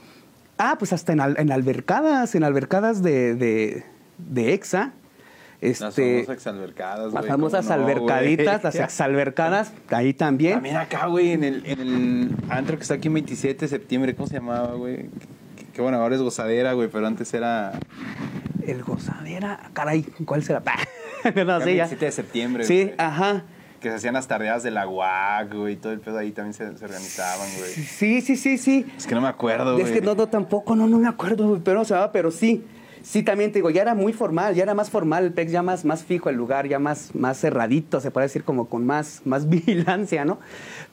ah, pues hasta en, al- en albercadas, en albercadas de, de, de EXA. Las Este, famosas exalbercadas, las famosas ¿cómo no, albercaditas, las exalbercadas, ahí también. También acá, güey, en el, en el antro que está aquí en 27 de septiembre, ¿cómo se llamaba, güey? Que, bueno, ahora es gozadera, güey, pero antes era... El gozadera, caray, ¿cuál será? no, sé, ya. 27 de septiembre, Sí, güey. ajá. Que se hacían las tardeadas de la UAC, güey, y todo el pedo ahí también se, se organizaban, güey. Sí, sí, sí, sí. Es que no me acuerdo, güey. Es que no, no, tampoco, no, no me acuerdo, güey, pero no se llamaba, pero sí. Sí, también te digo, ya era muy formal, ya era más formal, el PEX ya más, más fijo el lugar, ya más, más cerradito, se puede decir como con más, más vigilancia, ¿no?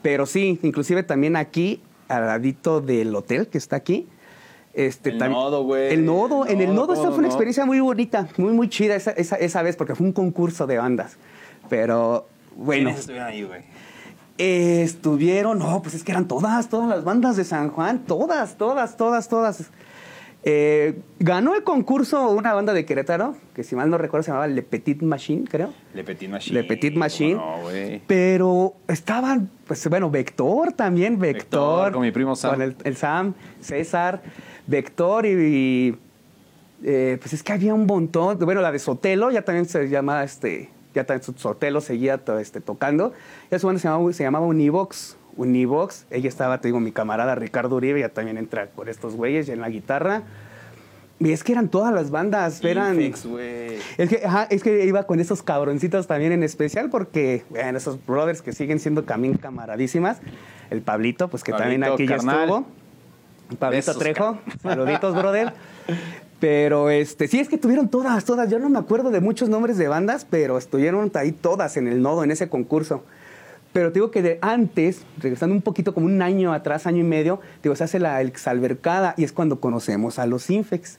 Pero sí, inclusive también aquí, al ladito del hotel que está aquí. Este, El nodo, güey. El nodo, en el Nodo, nodo esta ¿cómo fue una experiencia muy bonita, muy, muy chida esa, esa, esa vez, porque fue un concurso de bandas. Pero, bueno. ¿Quiénes estuvieron ahí, güey? Eh, estuvieron, no, pues es que eran todas, todas las bandas de San Juan, todas, todas, todas, todas. Eh, ganó el concurso una banda de Querétaro, que si mal no recuerdo se llamaba Le Petit Machine, creo. Le Petit Machine. Le Petit Machine. ¿cómo No, güey. Pero estaban, pues bueno, Vector también, Vector. Vector, con mi primo Sam. Con el, el Sam, César, Vector y... y, eh, pues es que había un montón. Bueno, la de Sotelo ya también se llama este, ya también Sotelo seguía este, tocando. Ya su banda se llamaba, se llamaba Univox. Univox, ella estaba, te digo, mi camarada Ricardo Uribe, ya también entra por estos güeyes, ya en la guitarra. Y es que eran todas las bandas, eran... es, que, es que iba con esos cabroncitos también en especial porque, bueno, esos brothers que siguen siendo también camaradísimas. El Pablito, pues que también aquí ya estuvo. Pablito Trejo, saluditos, brother. Pero este, sí, es que tuvieron todas, todas. Yo no me acuerdo de muchos nombres de bandas, pero estuvieron ahí todas en el nodo, en ese concurso. Pero digo que de antes, regresando un poquito como un año atrás, año y medio, digo, se hace la exalbercada y es cuando conocemos a los Infex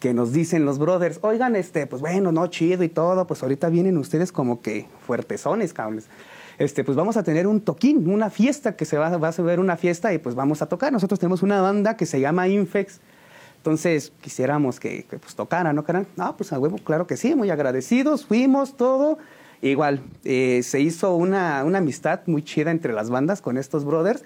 que nos dicen los brothers, oigan, este, pues bueno, no, chido y todo, pues ahorita vienen ustedes como que fuertesones, cabrones. Este, pues vamos a tener un toquín, una fiesta, que se va, va a ver una fiesta y pues vamos a tocar. Nosotros tenemos una banda que se llama Infex, entonces quisiéramos que, pues tocaran, ¿no, caran? No, pues a huevo, claro que sí, muy agradecidos, fuimos, todo. Igual, eh, se hizo una, una amistad muy chida entre las bandas con estos brothers.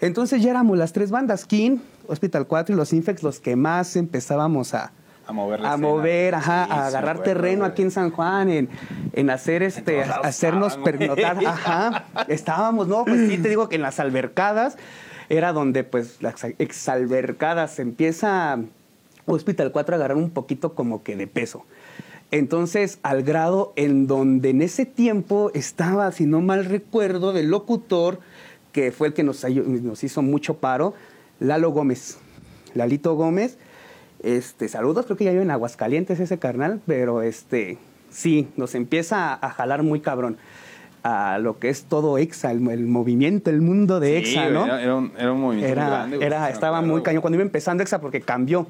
Entonces ya éramos las tres bandas, King, Hospital 4 y los Infex, los que más empezábamos a, a mover, a, mover ajá, a agarrar terreno aquí en San Juan, en, en hacer este, hacernos pernotar, ajá, estábamos, no, pues sí te digo que en las albercadas era donde pues las exalbercadas empieza Hospital 4 a agarrar un poquito como que de peso. Entonces, al grado en donde en ese tiempo estaba, si no mal recuerdo, del locutor, que fue el que nos, nos hizo mucho paro, Lalo Gómez. Lalito Gómez, este, saludos, creo que ya vive en Aguascalientes ese carnal, pero este, sí, nos empieza a jalar muy cabrón a lo que es todo EXA, el, movimiento, el mundo de EXA, ¿no? Era, un, era un, movimiento grande. Era, estaba muy cañón. Cuando iba empezando EXA, porque cambió,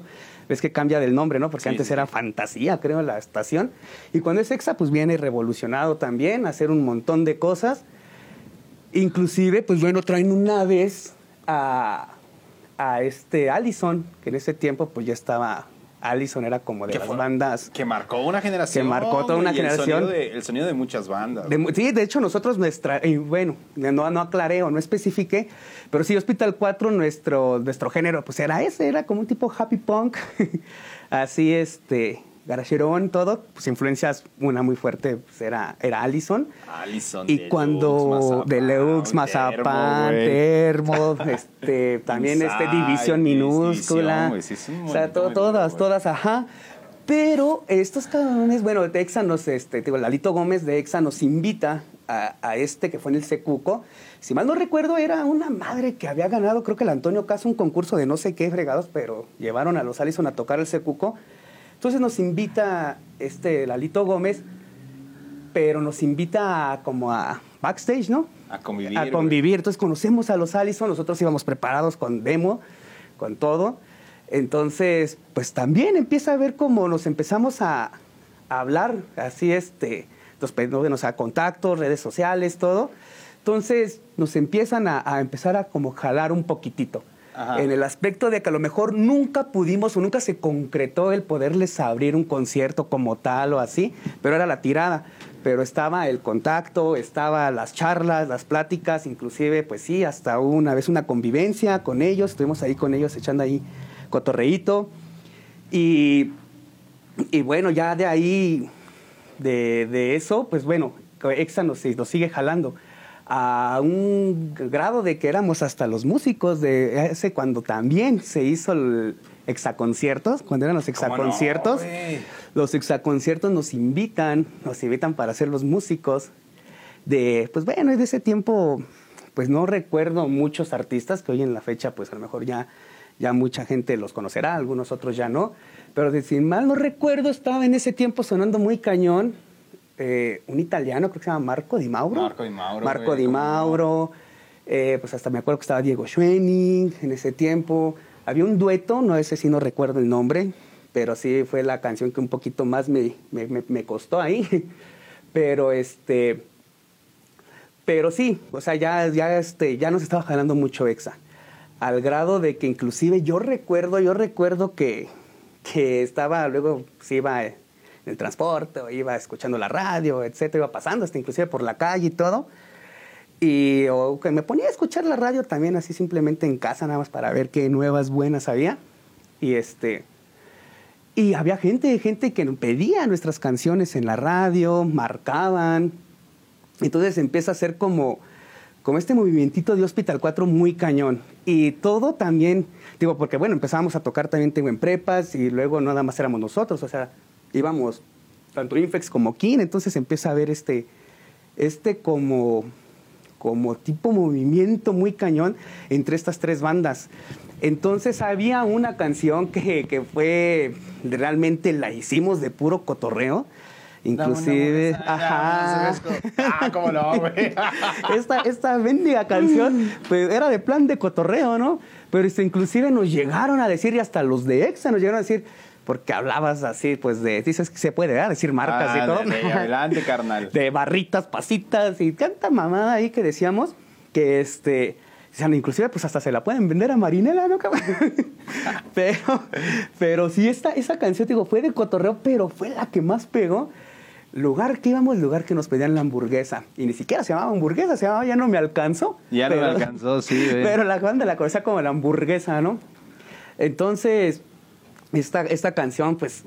ves que cambia del nombre, ¿no? Porque antes era Fantasía, creo, la estación. Y cuando es EXA, pues viene revolucionado también, a hacer un montón de cosas. Inclusive, pues bueno, traen una vez a a este Allison, que en ese tiempo pues ya estaba Allison era como de las bandas que marcó una generación que marcó toda una generación. el sonido, de, muchas bandas. Sí de hecho nosotros nuestra y bueno no no aclaré o no especifiqué pero sí Hospital 4 nuestro nuestro género pues era ese era como un tipo happy punk. Así este Garacherón, todo, pues influencias, una muy fuerte pues, era, era Allison. Allison. Y cuando Deluxe, Mazapán, Termo, este, también este División Minúscula. o sea, todas, todas, ajá. Pero estos cabrones, bueno, de EXA nos, este, digo, Lalito Gómez de EXA nos invita a, a, este que fue en el Secuco. Si mal no recuerdo, era una madre que había ganado, creo que el Antonio Caso, un concurso de no sé qué fregados, pero llevaron a los Allison a tocar el Secuco. Entonces nos invita este Lalito Gómez, pero nos invita como a backstage, ¿no? A convivir. A convivir. Entonces conocemos a los Allison, nosotros íbamos preparados con demo, con todo. Entonces, pues también empieza a ver cómo nos empezamos a, hablar, así este, nos a contactos, redes sociales, todo. Entonces nos empiezan a, a empezar a como jalar un poquitito en el aspecto de que a lo mejor nunca pudimos o nunca se concretó el poderles abrir un concierto como tal o así, pero era la tirada. Pero estaba el contacto, estaba las charlas, las pláticas, inclusive, pues sí, hasta una vez una convivencia con ellos, estuvimos ahí con ellos echando ahí cotorreíto. Y, y bueno, ya de ahí, de, de eso, pues bueno, Exa nos, nos sigue jalando a un grado de que éramos hasta los músicos de ese cuando también se hizo el exaconciertos, cuando eran los exaconciertos. los exaconciertos nos invitan, nos invitan para ser los músicos de, pues bueno, de ese tiempo, pues no recuerdo muchos artistas que hoy en la fecha, pues a lo mejor ya, ya mucha gente los conocerá, algunos otros ya no. Pero si mal no recuerdo, estaba en ese tiempo sonando muy cañón eh, un italiano, creo que se llama Marco Di Mauro. Marco Di Mauro. Marco Di Mauro. Eh, pues hasta me acuerdo que estaba Diego Schwenning en ese tiempo. Había un dueto, no sé si no recuerdo el nombre, pero sí fue la canción que un poquito más me, me, me, costó ahí. pero este. Pero sí, o sea, ya, ya, este, ya nos estaba jalando mucho EXA. Al grado de que inclusive yo recuerdo, yo recuerdo que, que estaba, luego se iba el transporte, o iba escuchando la radio, etcétera, iba pasando hasta inclusive por la calle y todo. Y o me ponía a escuchar la radio también así simplemente en casa, nada más para ver qué nuevas buenas había. Y este Y había gente, gente que pedía nuestras canciones en la radio, marcaban. Entonces empieza a ser como, como este movimientito de Hospital 4 muy cañón. Y todo también, digo, porque bueno, empezábamos a tocar también tengo en prepas y luego nada más éramos nosotros, o sea, íbamos tanto Infex como Kin, entonces empieza a haber este, este como, como tipo movimiento muy cañón entre estas tres bandas. Entonces había una canción que, que fue, realmente la hicimos de puro cotorreo. Inclusive, ajá. Ah, cómo no, güey. esta, esta mendiga canción, pues era de plan de cotorreo, ¿no? Pero este, inclusive nos llegaron a decir, y hasta los de EXA nos llegaron a decir, porque hablabas así, pues de, dices que se puede ¿verdad? decir marcas y todo. Adelante, carnal. de barritas, pasitas y tanta mamada ahí que decíamos que este. Inclusive pues hasta se la pueden vender a Marinela, ¿no? cabrón? pero, pero sí, esta, esa canción, te digo, fue de cotorreo, pero fue la que más pegó. Lugar que íbamos, lugar que nos pedían la hamburguesa. Y ni siquiera se llamaba hamburguesa, se llamaba Ya no me alcanzó. Ya no me Pero- alcanzó, sí, güey. Pero la banda la conocía como la hamburguesa, ¿no? Entonces, esta, esta canción, pues,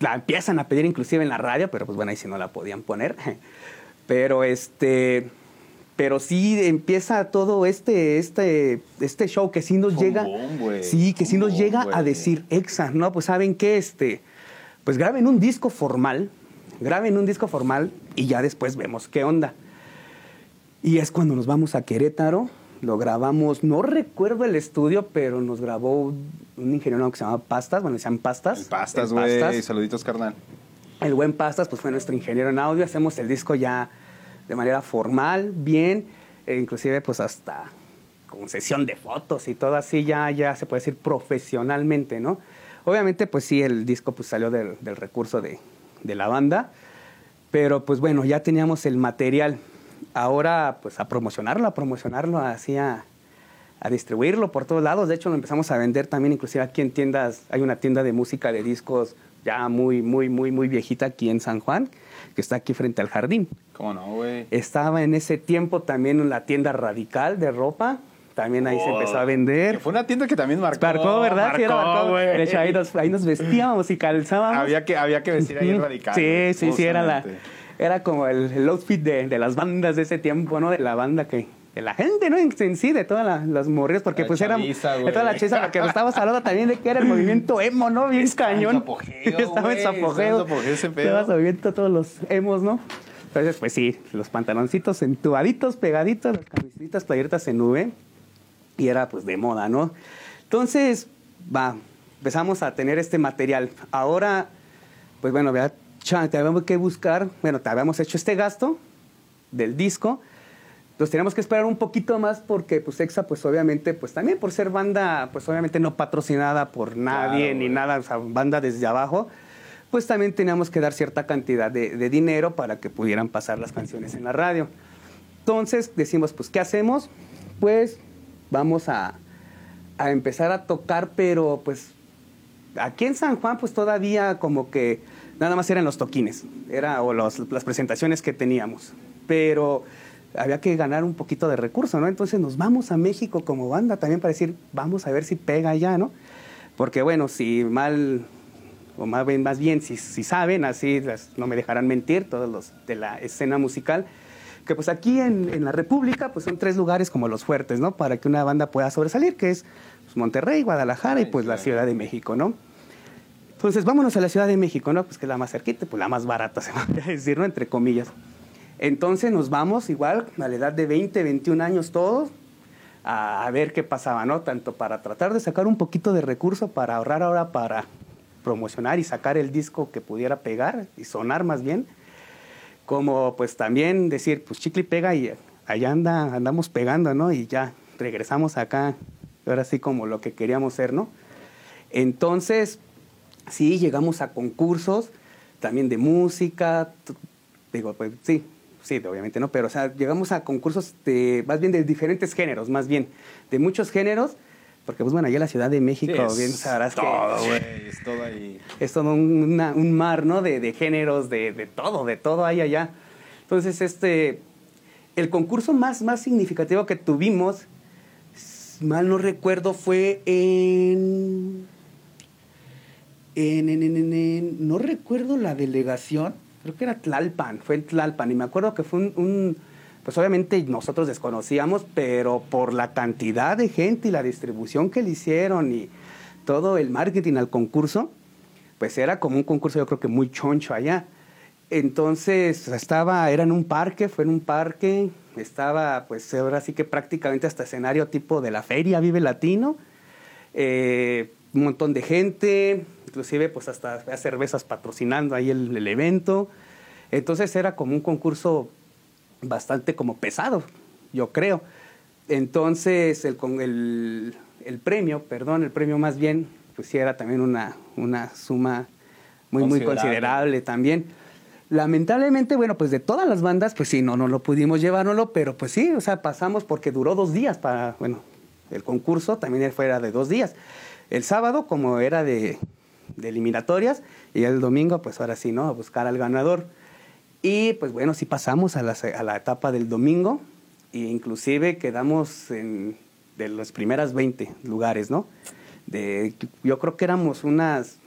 la empiezan a pedir inclusive en la radio, pero pues bueno, ahí sí no la podían poner. Pero este, pero sí empieza todo este, este, este show que sí nos llega, sí, que sí nos llega a decir exa, ¿no? Pues saben que este, pues graben un disco formal, graben un disco formal y ya después vemos qué onda. Y es cuando nos vamos a Querétaro, lo grabamos, no recuerdo el estudio, pero nos grabó un ingeniero que se llama Pastas, bueno, se llaman Pastas. El Pastas, güey. Pastas. Saluditos, carnal. El buen Pastas, pues fue nuestro ingeniero en audio, hacemos el disco ya de manera formal, bien, e inclusive pues hasta con sesión de fotos y todo así, ya, ya se puede decir profesionalmente, ¿no? Obviamente, pues sí, el disco pues salió del, del recurso de, de la banda, pero pues bueno, ya teníamos el material. Ahora, pues a promocionarlo, a promocionarlo, así a, a distribuirlo por todos lados. De hecho, lo empezamos a vender también, inclusive aquí en tiendas, hay una tienda de música de discos ya muy, muy, muy, muy viejita aquí en San Juan, que está aquí frente al jardín. ¿Cómo no, güey? Estaba en ese tiempo también en la tienda radical de ropa, también ahí se Oh, empezó a vender. Fue una tienda que también marcó. Marcó, ¿verdad? Sí, era Marcó. De hecho, ahí nos, ahí nos vestíamos y calzábamos. Había que, había que vestir ahí radical. Sí, sí, sí, era la... Era como el, el outfit de, de las bandas de ese tiempo, ¿no? De la banda que... De la gente, ¿no? En, sí, de todas la- las morrillas, porque La pues eran... De toda la chiza, porque estábamos hablando también de que era el movimiento emo, ¿no? Bien cañón. en su apogeo, Estaba en su güey, apogeo. estaba en su apogeo ese pedo. Estaba en su movimiento todos los emos, ¿no? Entonces, pues sí, los pantaloncitos entubaditos, pegaditos, las camisetitas, playeritas en nube. Y era pues de moda, ¿no? Entonces, va, empezamos a tener este material. Ahora, pues bueno, vea, cha, tenemos que buscar, bueno, te habíamos hecho este gasto del disco, pues tenemos que esperar un poquito más porque pues EXA pues obviamente pues también por ser banda pues obviamente no patrocinada por nadie Claro, ni nada, o sea, banda desde abajo, pues también teníamos que dar cierta cantidad de, de dinero para que pudieran pasar las canciones en la radio. Entonces decimos pues ¿qué hacemos? Pues vamos a, a empezar a tocar pero pues aquí en San Juan pues todavía como que nada más eran los toquines, era o los- las presentaciones que teníamos, pero había que ganar un poquito de recurso, ¿no? Entonces nos vamos a México como banda también para decir, vamos a ver si pega ya, ¿no? Porque bueno, si mal, o más bien, más bien si, si saben, así las- no me dejarán mentir todos los de la escena musical, que pues aquí en, en la República pues son tres lugares como los fuertes, ¿no? Para que una banda pueda sobresalir, que es pues, Monterrey, Guadalajara y pues la. Ciudad de México, ¿no? Entonces, vámonos a la Ciudad de México, ¿no? Pues que es la más cerquita, pues la más barata, se va a decir, ¿no? Entre comillas. Entonces nos vamos igual a la edad de 20, 21 años todos a, ver qué pasaba, ¿no? Tanto para tratar de sacar un poquito de recurso para ahorrar ahora para promocionar y sacar el disco que pudiera pegar y sonar más bien, como pues también decir, pues chicle pega y allá anda, andamos pegando, ¿no? Y ya regresamos acá, ahora sí como lo que queríamos ser, ¿no? Entonces, sí, llegamos a concursos también de música, digo, pues sí, sí, obviamente no, pero o sea, llegamos a concursos de, más bien de diferentes géneros, más bien, de muchos géneros, porque pues bueno, allá en la Ciudad de México, Sí, bien sabrás que todo, güey. Es todo ahí. es todo un, una- un mar, ¿no? De, de géneros, de, de todo, de todo hay allá. Entonces, este, el concurso más, más significativo que tuvimos, mal no recuerdo, fue en, En, en, en, en, no recuerdo la delegación, creo que era Tlalpan, fue en Tlalpan, y me acuerdo que fue un, pues obviamente nosotros desconocíamos, pero por la cantidad de gente y la distribución que le hicieron y todo el marketing al concurso, pues era como un concurso yo creo que muy choncho allá. Entonces estaba, era en un parque, fue en un parque, estaba pues ahora sí que prácticamente hasta escenario tipo de la feria Vive Latino, eh, un montón de gente, inclusive pues hasta cervezas patrocinando ahí el, el, evento. Entonces era como un concurso bastante como pesado, yo creo. Entonces el, el, el premio, perdón, el premio más bien, pues sí era también una, una suma muy, considerable. muy considerable también. Lamentablemente, bueno, pues de todas las bandas, pues sí, no, no lo pudimos llevárnoslo, pero pues sí, o sea, pasamos porque duró dos días para, bueno, el concurso también fuera de dos días. El sábado, como era de, de eliminatorias, y el domingo, pues ahora sí, ¿no? A buscar al ganador. Y pues bueno, sí pasamos a la, a la etapa del domingo, e inclusive quedamos en de las primeras 20 lugares, ¿no? De, yo creo que éramos unas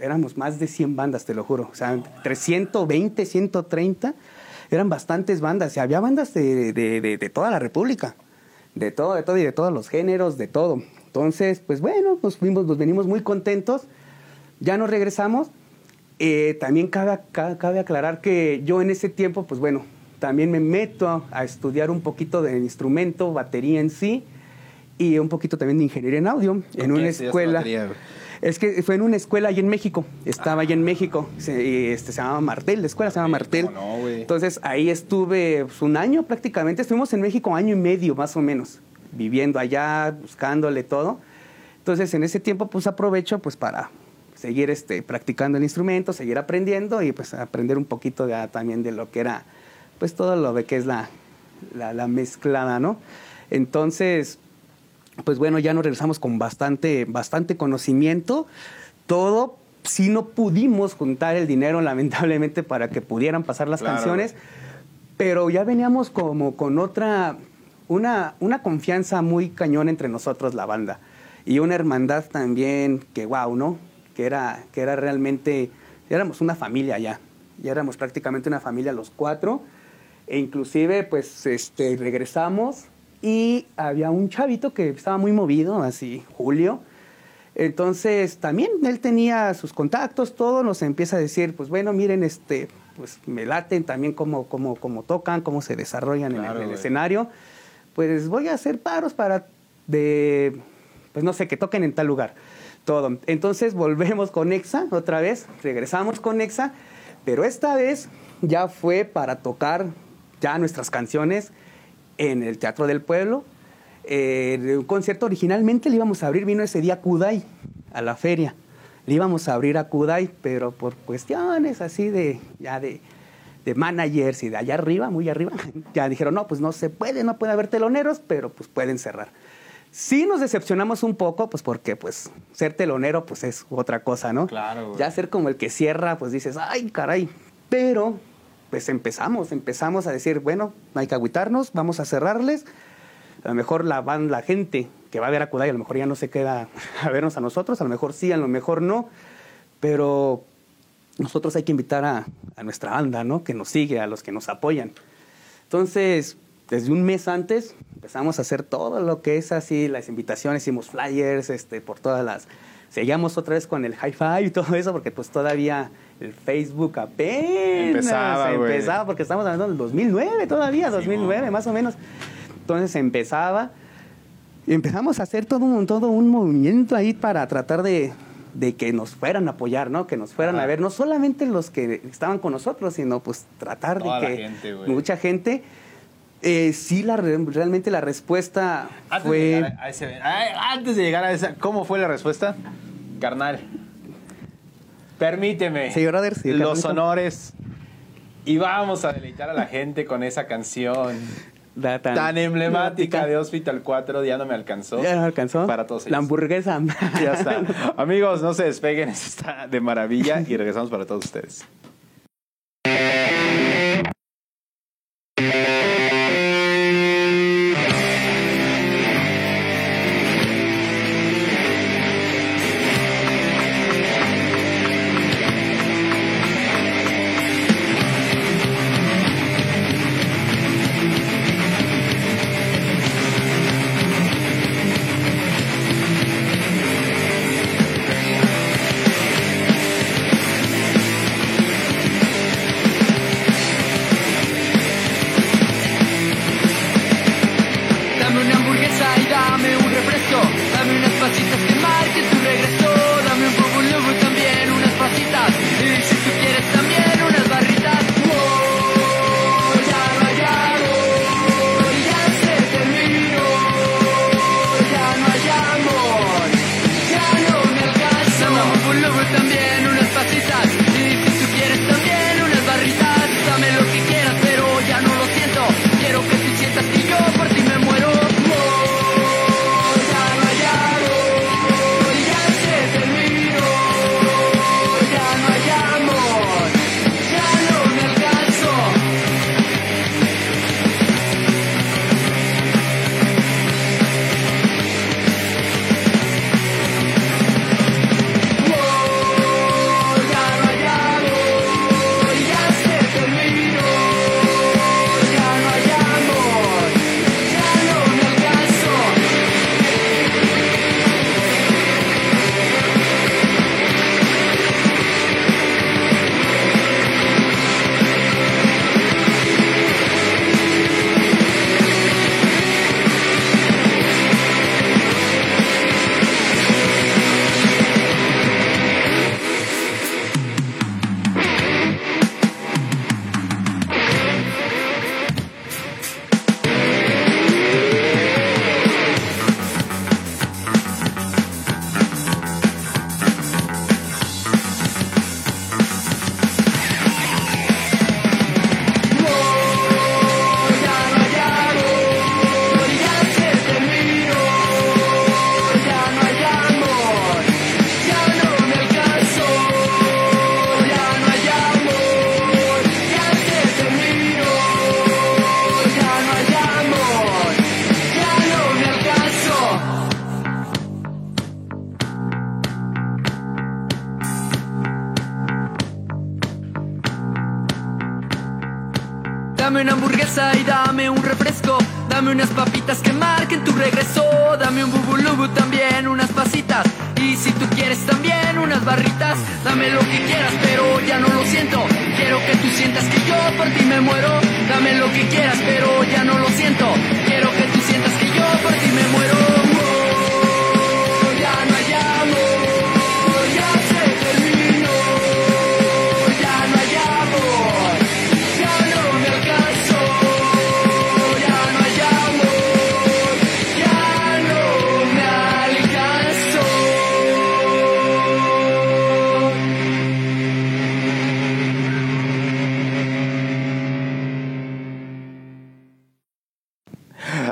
éramos más de 100 bandas, te lo juro. O sea, entre 120, 130, eran bastantes bandas. Y había bandas de, de, de, de, toda la República, de todo, de todo y de todos los géneros, de todo. Entonces, pues bueno, nos, fuimos, nos venimos muy contentos. Ya nos regresamos. Eh, también cabe, cabe aclarar que yo en ese tiempo, pues bueno, también me meto a estudiar un poquito de instrumento, batería en sí, y un poquito también de ingeniería en audio, en una escuela. Es que fue en una escuela allá en México. Estaba allá en México. Se, este, se llamaba Martel, la escuela se llama Martel. No, Entonces ahí estuve pues, un año prácticamente. Estuvimos en México año y medio más o menos, viviendo allá, buscándole todo. Entonces en ese tiempo pues aprovecho pues para seguir este, practicando el instrumento, seguir aprendiendo y pues aprender un poquito de, también de lo que era pues todo lo de que es la, la, la mezclada, ¿no? Entonces, pues bueno, ya nos regresamos con bastante, bastante conocimiento. Todo, si no pudimos juntar el dinero, lamentablemente, para que pudieran pasar las claro. canciones, pero ya veníamos como con otra, una, una confianza muy cañón entre nosotros, la banda. Y una hermandad también que, wow, ¿no? Que era, que era realmente, éramos una familia ya. Ya éramos prácticamente una familia los cuatro. E inclusive, pues, este, regresamos y había un chavito que estaba muy movido, así, Julio. Entonces, también él tenía sus contactos, todo, nos empieza a decir, pues bueno, miren, este, pues me laten también cómo, cómo, cómo tocan, cómo se desarrollan claro, en el, el escenario. Pues voy a hacer paros para, de, pues no sé, que toquen en tal lugar. Todo. Entonces volvemos con Exa otra vez, regresamos con Exa, pero esta vez ya fue para tocar ya nuestras canciones en el Teatro del Pueblo. Eh, un concierto originalmente le íbamos a abrir, vino ese día Kudai a la feria. Le íbamos a abrir a Kudai, pero por cuestiones así de, ya de, de managers y de allá arriba, muy arriba, ya dijeron, no, pues no se puede, no puede haber teloneros, pero pues pueden cerrar. Sí nos decepcionamos un poco, pues porque pues ser telonero pues es otra cosa, ¿no? Claro. Güey. Ya ser como el que cierra, pues dices, ay, caray. Pero pues empezamos, empezamos a decir, bueno, no hay que agüitarnos, vamos a cerrarles. A lo mejor la, van, la gente que va a ver a Kudai, a lo mejor ya no se queda a vernos a nosotros, a lo mejor sí, a lo mejor no, pero nosotros hay que invitar a, a nuestra banda, ¿no? Que nos sigue, a los que nos apoyan. Entonces, desde un mes antes empezamos a hacer todo lo que es así, las invitaciones, hicimos flyers este, por todas las... Seguíamos otra vez con el hi-fi y todo eso, porque pues todavía el Facebook apenas empezaba, empezaba porque estamos hablando del 2009 todavía, 2009 sí, más o menos. Entonces empezaba y empezamos a hacer todo un, todo un movimiento ahí para tratar de, de que nos fueran a apoyar, ¿no? Que nos fueran Ajá. a ver, no solamente los que estaban con nosotros, sino pues tratar Toda de que gente, mucha gente... Eh, sí, la, realmente la respuesta antes fue... De a ese, antes de llegar a esa, ¿cómo fue la respuesta? Carnal, permíteme sí, brother, sí, los honores y vamos a deleitar a la gente con esa canción tan, tan, emblemática de Hospital 4, ya no me alcanzó. Ya no me alcanzó. Para todos ellos. La hamburguesa. Ya está. Amigos, no se despeguen, está de maravilla y regresamos para todos ustedes.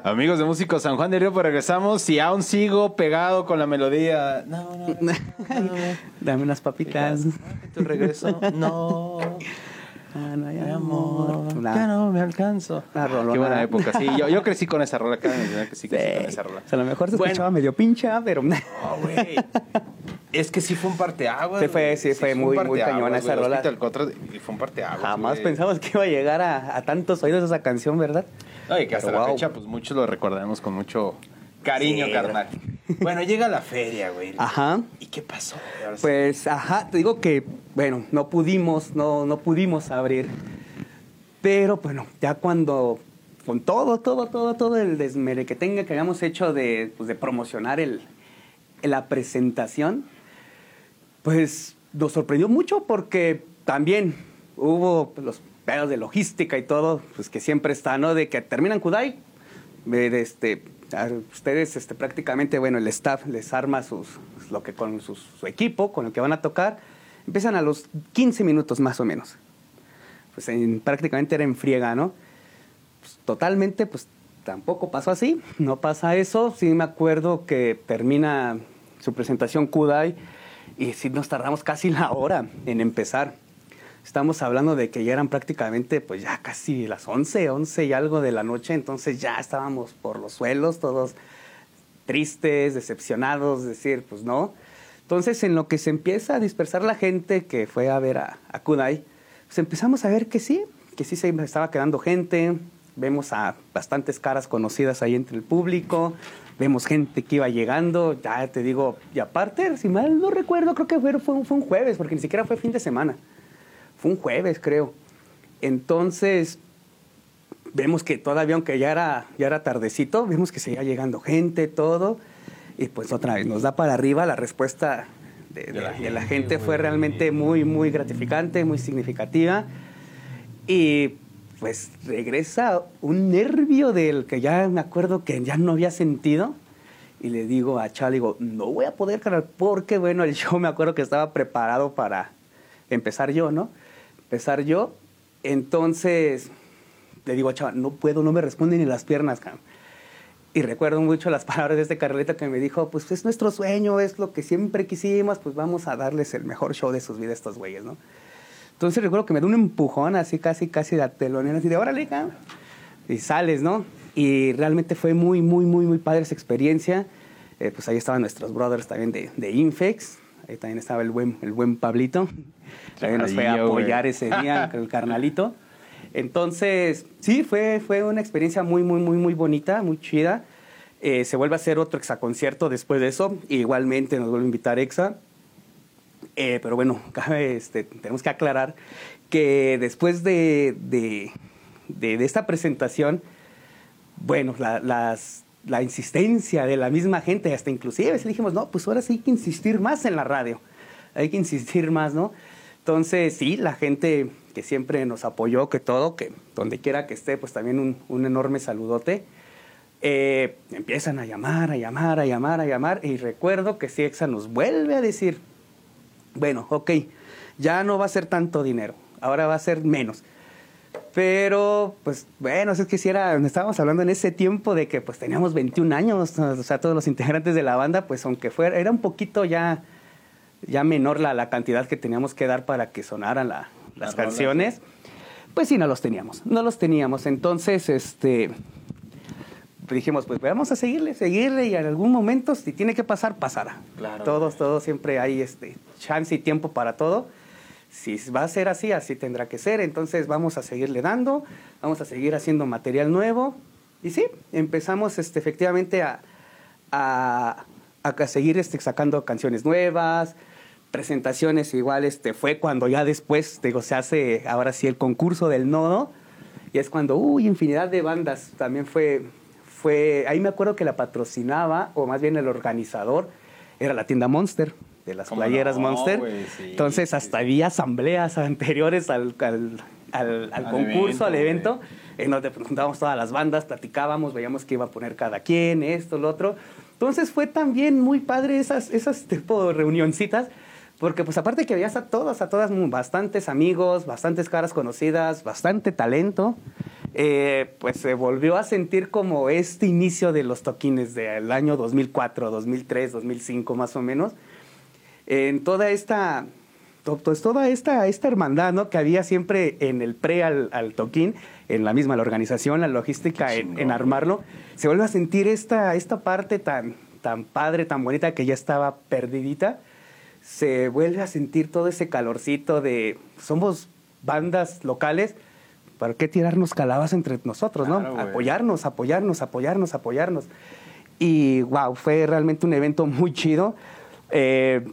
Amigos de Músicos San Juan del Río, pues regresamos y aún sigo pegado con la melodía. No, no, no. Dame unas papitas. Tu regreso. No. Ah, no hay amor, ya no me alcanzo. Una rolona. Qué buena época. Sí, yo, yo crecí con esa rola. Cada mencionar que sí crecí con esa rola. O sea, a lo mejor se Bueno. escuchaba medio pincha, pero No, güey. Es que sí fue un parteaguas. Sí fue- sí fue muy- muy cañona esa rola. Contra y fue un parteaguas. jamás güey. pensamos que iba a llegar a, a tantos oídos esa canción, ¿verdad? No, y que hasta Pero la wow. fecha, pues muchos lo recordamos con mucho cariño, Sí, carnal. Bueno, llega la feria, güey. Ajá. ¿Y qué pasó? Pues, ajá, te digo que, bueno, no pudimos, no, no pudimos abrir. Pero, bueno, ya cuando, con todo, todo, todo, todo el desmere que tenga que habíamos hecho de, pues, de promocionar el, la presentación, pues nos sorprendió mucho porque también hubo pues, los pedos de logística y todo, pues que siempre está, ¿no? De que terminan Kudai, este, ustedes este, prácticamente, bueno, el staff les arma sus, lo que con sus- su equipo, con el que van a tocar, empiezan a los 15 minutos más o menos. Pues en- prácticamente era en friega, ¿no? Pues, totalmente, pues tampoco pasó así, no pasa eso. Sí me acuerdo que termina su presentación Kudai y sí nos tardamos casi la hora en empezar. Estamos hablando de que ya eran prácticamente, pues ya casi las 11, 11 y algo de la noche, entonces ya estábamos por los suelos, todos tristes, decepcionados, decir, pues no. Entonces, en lo que se empieza a dispersar la gente que fue a ver a, a Kudai, pues empezamos a ver que sí, que sí se estaba quedando gente, vemos a bastantes caras conocidas ahí entre el público, vemos gente que iba llegando, ya te digo, y aparte, si mal no recuerdo, creo que fue, fue, un- fue un jueves, porque ni siquiera fue fin de semana, fue un jueves, creo. Entonces, vemos que todavía, aunque ya era, ya era tardecito, vemos que seguía llegando gente, todo. Y pues otra vez, nos da para arriba la respuesta de, de- De la de la gente. Fue realmente muy, muy gratificante, muy significativa. Y pues regresa un nervio del que ya me acuerdo que ya no había sentido. Y le digo a Chal, digo, no voy a poder, carnal, porque bueno, el show me acuerdo que estaba preparado para empezar yo, ¿no? Empezar yo. Entonces, le digo a Chava, no puedo, no me responden ni las piernas. Y recuerdo mucho las palabras de este carnalito que me dijo, pues es nuestro sueño, es lo que siempre quisimos, pues vamos a darles el mejor show de sus vidas a estos güeyes, ¿no? Entonces recuerdo que me da un empujón así, casi, casi de telonera, así de, órale. Y sales, ¿no? Y realmente fue muy, muy, muy, muy padre esa experiencia. Eh, pues ahí estaban nuestros brothers también de, de Infex. Ahí también estaba el buen, el buen Pablito. También nos fue a apoyar ese día, el carnalito. Entonces, sí, fue, fue una experiencia muy, muy, muy, muy bonita, muy chida. Eh, se vuelve a hacer otro exaconcierto después de eso. Igualmente nos vuelve a invitar Exa. Eh, pero bueno, este, tenemos que aclarar que después de, de, de- de esta presentación, bueno, la, las- la insistencia de la misma gente, hasta inclusive, le dijimos, no, pues ahora sí hay que insistir más en la radio, hay que insistir más, ¿no? Entonces, sí, la gente que siempre nos apoyó, que todo, que donde quiera que esté, pues también un, un enorme saludote. Eh, empiezan a llamar, a llamar, a llamar, a llamar, y recuerdo que Ciexa nos vuelve a decir, bueno, ok, ya no va a ser tanto dinero, ahora va a ser menos. Pero, pues, bueno, es que si era, estábamos hablando en ese tiempo de que pues teníamos 21 años, o sea, todos los integrantes de la banda, pues aunque fuera, era un poquito ya, ya menor la, la cantidad que teníamos que dar para que sonaran la- las canciones, pues sí, no los teníamos, no los teníamos. Entonces, este, dijimos, pues vamos a seguirle, seguirle y en algún momento, si tiene que pasar, pasará. Claro. Todos, todos, siempre hay este, chance y tiempo para todo. Si va a ser así, así tendrá que ser. Entonces vamos a seguirle dando, vamos a seguir haciendo material nuevo. Y sí, empezamos este, efectivamente a, a, a seguir este, sacando canciones nuevas, presentaciones igual. Este, fue cuando ya después, digo, se hace ahora sí el concurso del nodo. Y es cuando, uy, infinidad de bandas. También fue, fue, ahí me acuerdo que la patrocinaba, o más bien el organizador, era la tienda Monster de las playeras no, Monster. Sí, Entonces, hasta había asambleas anteriores al, al, al- concurso, evento, al evento, en donde pues, juntábamos todas las bandas, platicábamos, veíamos qué iba a poner cada quien, esto, lo otro. Entonces, fue también muy padre esas, esas tipo de reunioncitas, porque pues aparte que veías a todos, a todas, bastantes amigos, bastantes caras conocidas, bastante talento, eh, pues se volvió a sentir como este inicio de los toquines del año 2004, 2003, 2005 más o menos, en toda esta, pues toda esta, esta hermandad ¿no? que había siempre en el pre al, al toquín, en la misma la organización, la logística, en, en armarlo, se vuelve a sentir esta, esta parte tan, tan padre, tan bonita que ya estaba perdidita, se vuelve a sentir todo ese calorcito de somos bandas locales, ¿para qué tirarnos calabas entre nosotros, no? Apoyarnos, apoyarnos, apoyarnos, apoyarnos. Y wow, fue realmente un evento muy chido. Eh,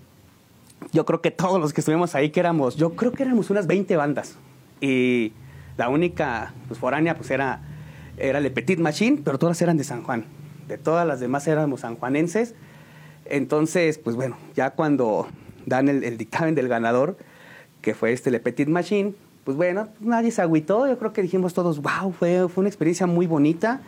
yo creo que todos los que estuvimos ahí, que éramos, yo creo que éramos unas 20 bandas. Y la única pues, foránea pues era, era Le Petit Machine, pero todas eran de San Juan. De todas las demás éramos sanjuanenses. Entonces, pues bueno, ya cuando dan el, dictamen del ganador, que fue este Le Petit Machine, pues bueno, nadie se agüitó. Yo creo que dijimos todos, wow, fue, fue una experiencia muy bonita,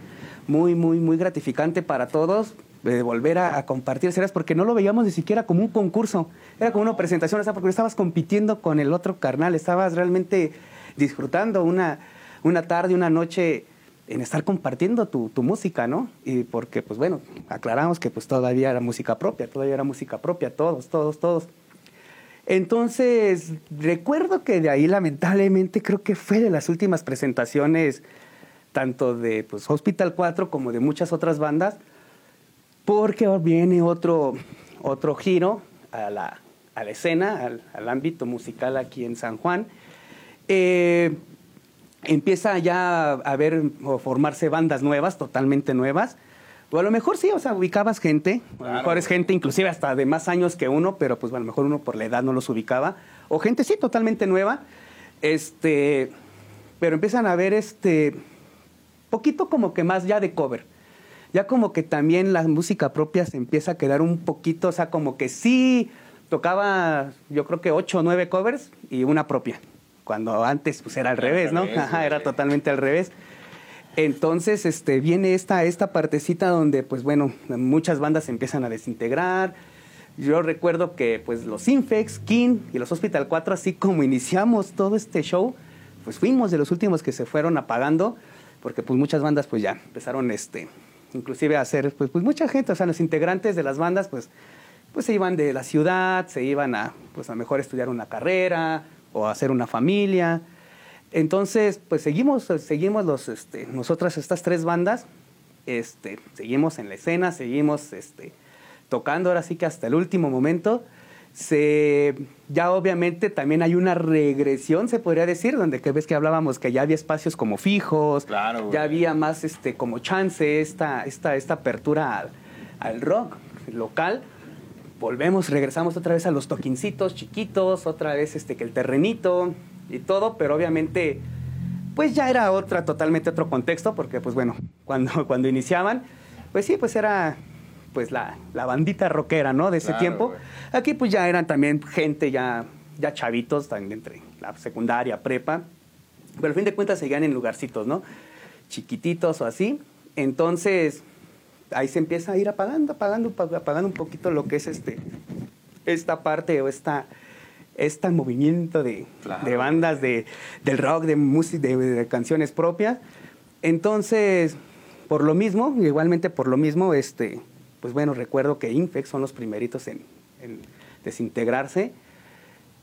muy, muy, muy gratificante para todos. De volver a, compartir porque no lo veíamos ni siquiera como un concurso, era como una presentación, o sea, porque estabas compitiendo con el otro carnal, estabas realmente disfrutando una, una tarde, una noche en estar compartiendo tu, tu música, ¿no? Y porque, pues bueno, aclaramos que pues todavía era música propia, todavía era música propia, todos, todos, todos. Entonces, recuerdo que de ahí lamentablemente creo que fue de las últimas presentaciones tanto de pues, Hospital 4 como de muchas otras bandas, porque viene otro, otro giro a la, a la escena, al, al ámbito musical aquí en San Juan. Eh, empieza ya a ver o formarse bandas nuevas, totalmente nuevas. O a lo mejor sí, o sea, ubicabas gente, a lo mejor es gente inclusive hasta de más años que uno, pero pues a lo mejor uno por la edad no los ubicaba. O gente sí, totalmente nueva. Este, pero empiezan a ver este, poquito como que más ya de cover. Ya como que también la música propia se empieza a quedar un poquito, o sea, como que sí tocaba, yo creo que ocho o nueve covers y una propia. Cuando antes pues era al revés, ¿no? Ajá, era totalmente al revés. Entonces, este, viene esta, esta partecita donde, pues bueno, muchas bandas se empiezan a desintegrar. Yo recuerdo que, pues, los Infex, King y los Hospital 4, así como iniciamos todo este show, pues fuimos de los últimos que se fueron apagando, porque pues muchas bandas, pues ya empezaron, este, inclusive hacer, pues, pues mucha gente, o sea, los integrantes de las bandas, pues, pues se iban de la ciudad, se iban a, pues a mejor estudiar una carrera o a hacer una familia. Entonces, pues seguimos, seguimos los, este, nosotras estas tres bandas, este, seguimos en la escena, seguimos este, tocando ahora sí que hasta el último momento. Se, ya obviamente también hay una regresión, se podría decir, donde que ves que hablábamos que ya había espacios como fijos, Claro, ya había más este, como chance, esta, esta, esta apertura al, al rock local. Volvemos, regresamos otra vez a los toquincitos chiquitos, otra vez este, que el terrenito y todo, pero obviamente pues ya era otra, totalmente otro contexto, porque pues bueno, cuando, cuando iniciaban, pues sí, pues era pues la, la bandita rockera, ¿no? De ese Claro, tiempo. Aquí pues ya eran también gente, ya, ya chavitos, también entre la secundaria, prepa, pero al fin de cuentas seguían en lugarcitos, ¿no? Chiquititos o así. Entonces, ahí se empieza a ir apagando, apagando, pa- apagando un poquito lo que es este, esta parte o esta, este movimiento de, Claro. de bandas de, del rock, de, música, de, de canciones propias. Entonces, por lo mismo, igualmente por lo mismo, este, pues bueno, recuerdo que Infex son los primeritos en, en desintegrarse.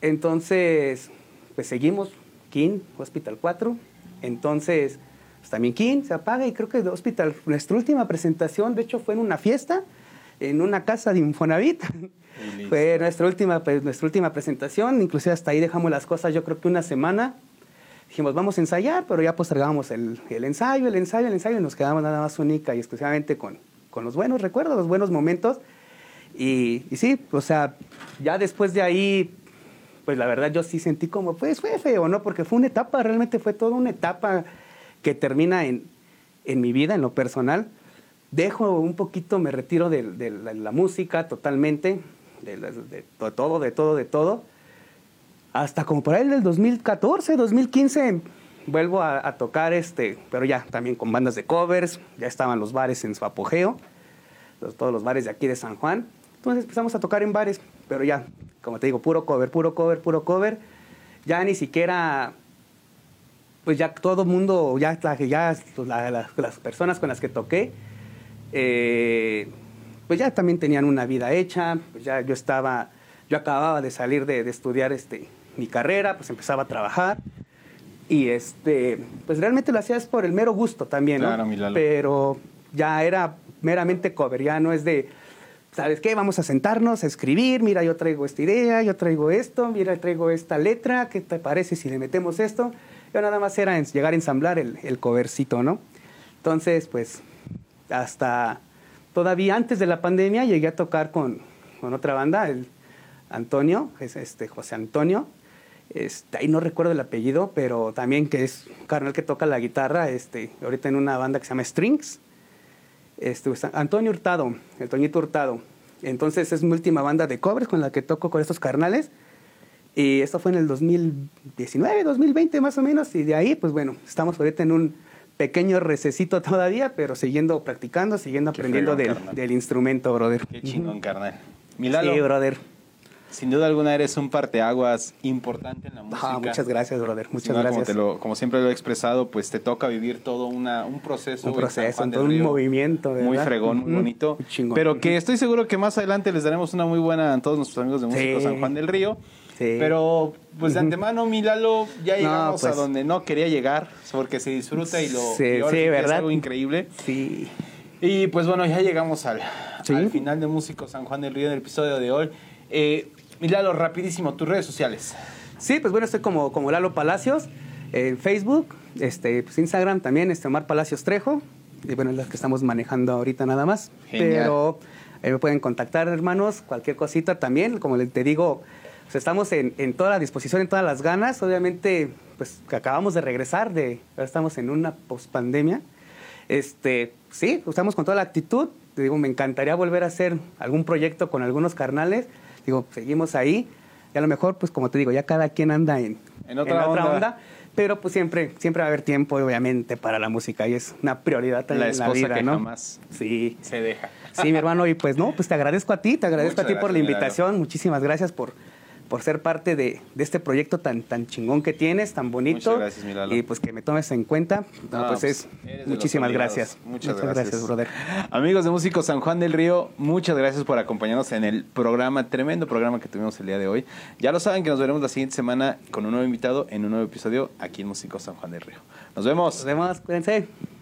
Entonces, pues seguimos, King, Hospital 4. Entonces, pues también King se apaga y creo que Hospital, nuestra última presentación, de hecho, fue en una fiesta en una casa de Infonavit. Fue nuestra última, pues, nuestra última presentación, inclusive hasta ahí dejamos las cosas, yo creo que una semana. Dijimos, vamos a ensayar, pero ya postergábamos el, el ensayo, el ensayo, el ensayo, y nos quedamos nada más única y exclusivamente con, con los buenos recuerdos, los buenos momentos. Y, sí, o sea, ya después de ahí, pues la verdad yo sí sentí como, pues fue feo, ¿no? Porque fue una etapa, realmente fue toda una etapa que termina en, en mi vida, en lo personal. Dejo un poquito, me retiro de, la, música totalmente, de, todo, de todo, de todo. Hasta como por ahí del 2014, 2015, vuelvo a, a tocar, este, pero ya también con bandas de covers, ya estaban los bares en su apogeo, los- todos los bares de aquí de San Juan. Entonces empezamos a tocar en bares, pero ya, como te digo, puro cover, puro cover, puro cover. Ya ni siquiera pues ya todo el mundo, ya, ya la- la- las personas con las que toqué, eh, pues ya también tenían una vida hecha, pues ya yo estaba, yo acababa de salir de, de estudiar este, mi carrera, pues empezaba a trabajar y este, pues realmente lo hacías por el mero gusto también, ¿no? Claro, mi Lalo. Pero ya era meramente cover, ya no es de, ¿sabes qué? Vamos a sentarnos a escribir, mira, yo traigo esta idea, yo traigo esto, mira, traigo esta letra, ¿qué te parece si le metemos esto? Yo nada más era llegar a ensamblar el, el covercito, ¿no? Entonces, pues, hasta todavía antes de la pandemia llegué a tocar con, con otra banda, el Antonio, es este José Antonio, este, ahí no recuerdo el apellido, pero también que es un carnal que toca la guitarra, este, ahorita en una banda que se llama Strings, este, pues, Antonio Hurtado, el Toñito Hurtado. Entonces es mi última banda de covers con la que toco con estos carnales. Y esto fue en el 2019, 2020 más o menos. Y de ahí, pues bueno, estamos ahorita en un pequeño recesito todavía, pero siguiendo practicando, siguiendo Qué aprendiendo del, del instrumento, brother. Qué chingón, carnal. Milalo, Sí, brother. Sin duda alguna eres un parteaguas importante en la música. Ah, muchas gracias, brother. Muchas gracias. Como, te lo- como siempre lo he expresado, pues te toca vivir todo una, un proceso. Un en proceso, todo un movimiento, Muy fregón, muy bonito. Muy chingón. Pero que estoy seguro que más adelante les daremos una muy buena a todos nuestros amigos de Músicos Sí. San Juan del Río. Sí. Pero, pues de antemano, mi Lalo, ya No, llegamos a pues. donde no quería llegar, porque se disfruta y lo Sí, y ahora sí, que es ¿verdad? algo increíble. Sí. Y pues bueno, ya llegamos al, al final de Músicos San Juan del Río del episodio de hoy. Eh, mi Lalo, rapidísimo, tus redes sociales. Sí, pues bueno, estoy como, como Lalo Palacios en Facebook, este, pues Instagram también, este Omar Palacios Trejo. Y bueno, es las que estamos manejando ahorita nada más. Genial. Pero ahí me pueden contactar, hermanos, cualquier cosita también. Como les te digo, pues estamos en, en toda la disposición, en todas las ganas. Obviamente, pues que acabamos de regresar, de, ahora estamos en una pospandemia. Este, sí, estamos con toda la actitud. Te digo, me encantaría volver a hacer algún proyecto con algunos carnales. Digo, seguimos ahí. Y a lo mejor, pues como te digo, ya cada quien anda en, En otra onda. Pero pues siempre, siempre va a haber tiempo, obviamente, para la música. Y es una prioridad también La en la esposa vida, que ¿no? jamás Sí. se deja. Sí, mi hermano, y pues no, pues te agradezco a ti, te agradezco Muchas a ti por la invitación, muchísimas gracias por, por ser parte de, de este proyecto tan, tan chingón que tienes, tan bonito. Muchas gracias, mi Lalo. Y pues que me tomes en cuenta. No, No, pues pues, es, muchísimas gracias. Muchas gracias. brother. Amigos de Músicos San Juan del Río, muchas gracias por acompañarnos en el programa, tremendo programa que tuvimos el día de hoy. Ya lo saben que nos veremos la siguiente semana con un nuevo invitado en un nuevo episodio aquí en Músicos San Juan del Río. Nos vemos. Nos vemos, cuídense.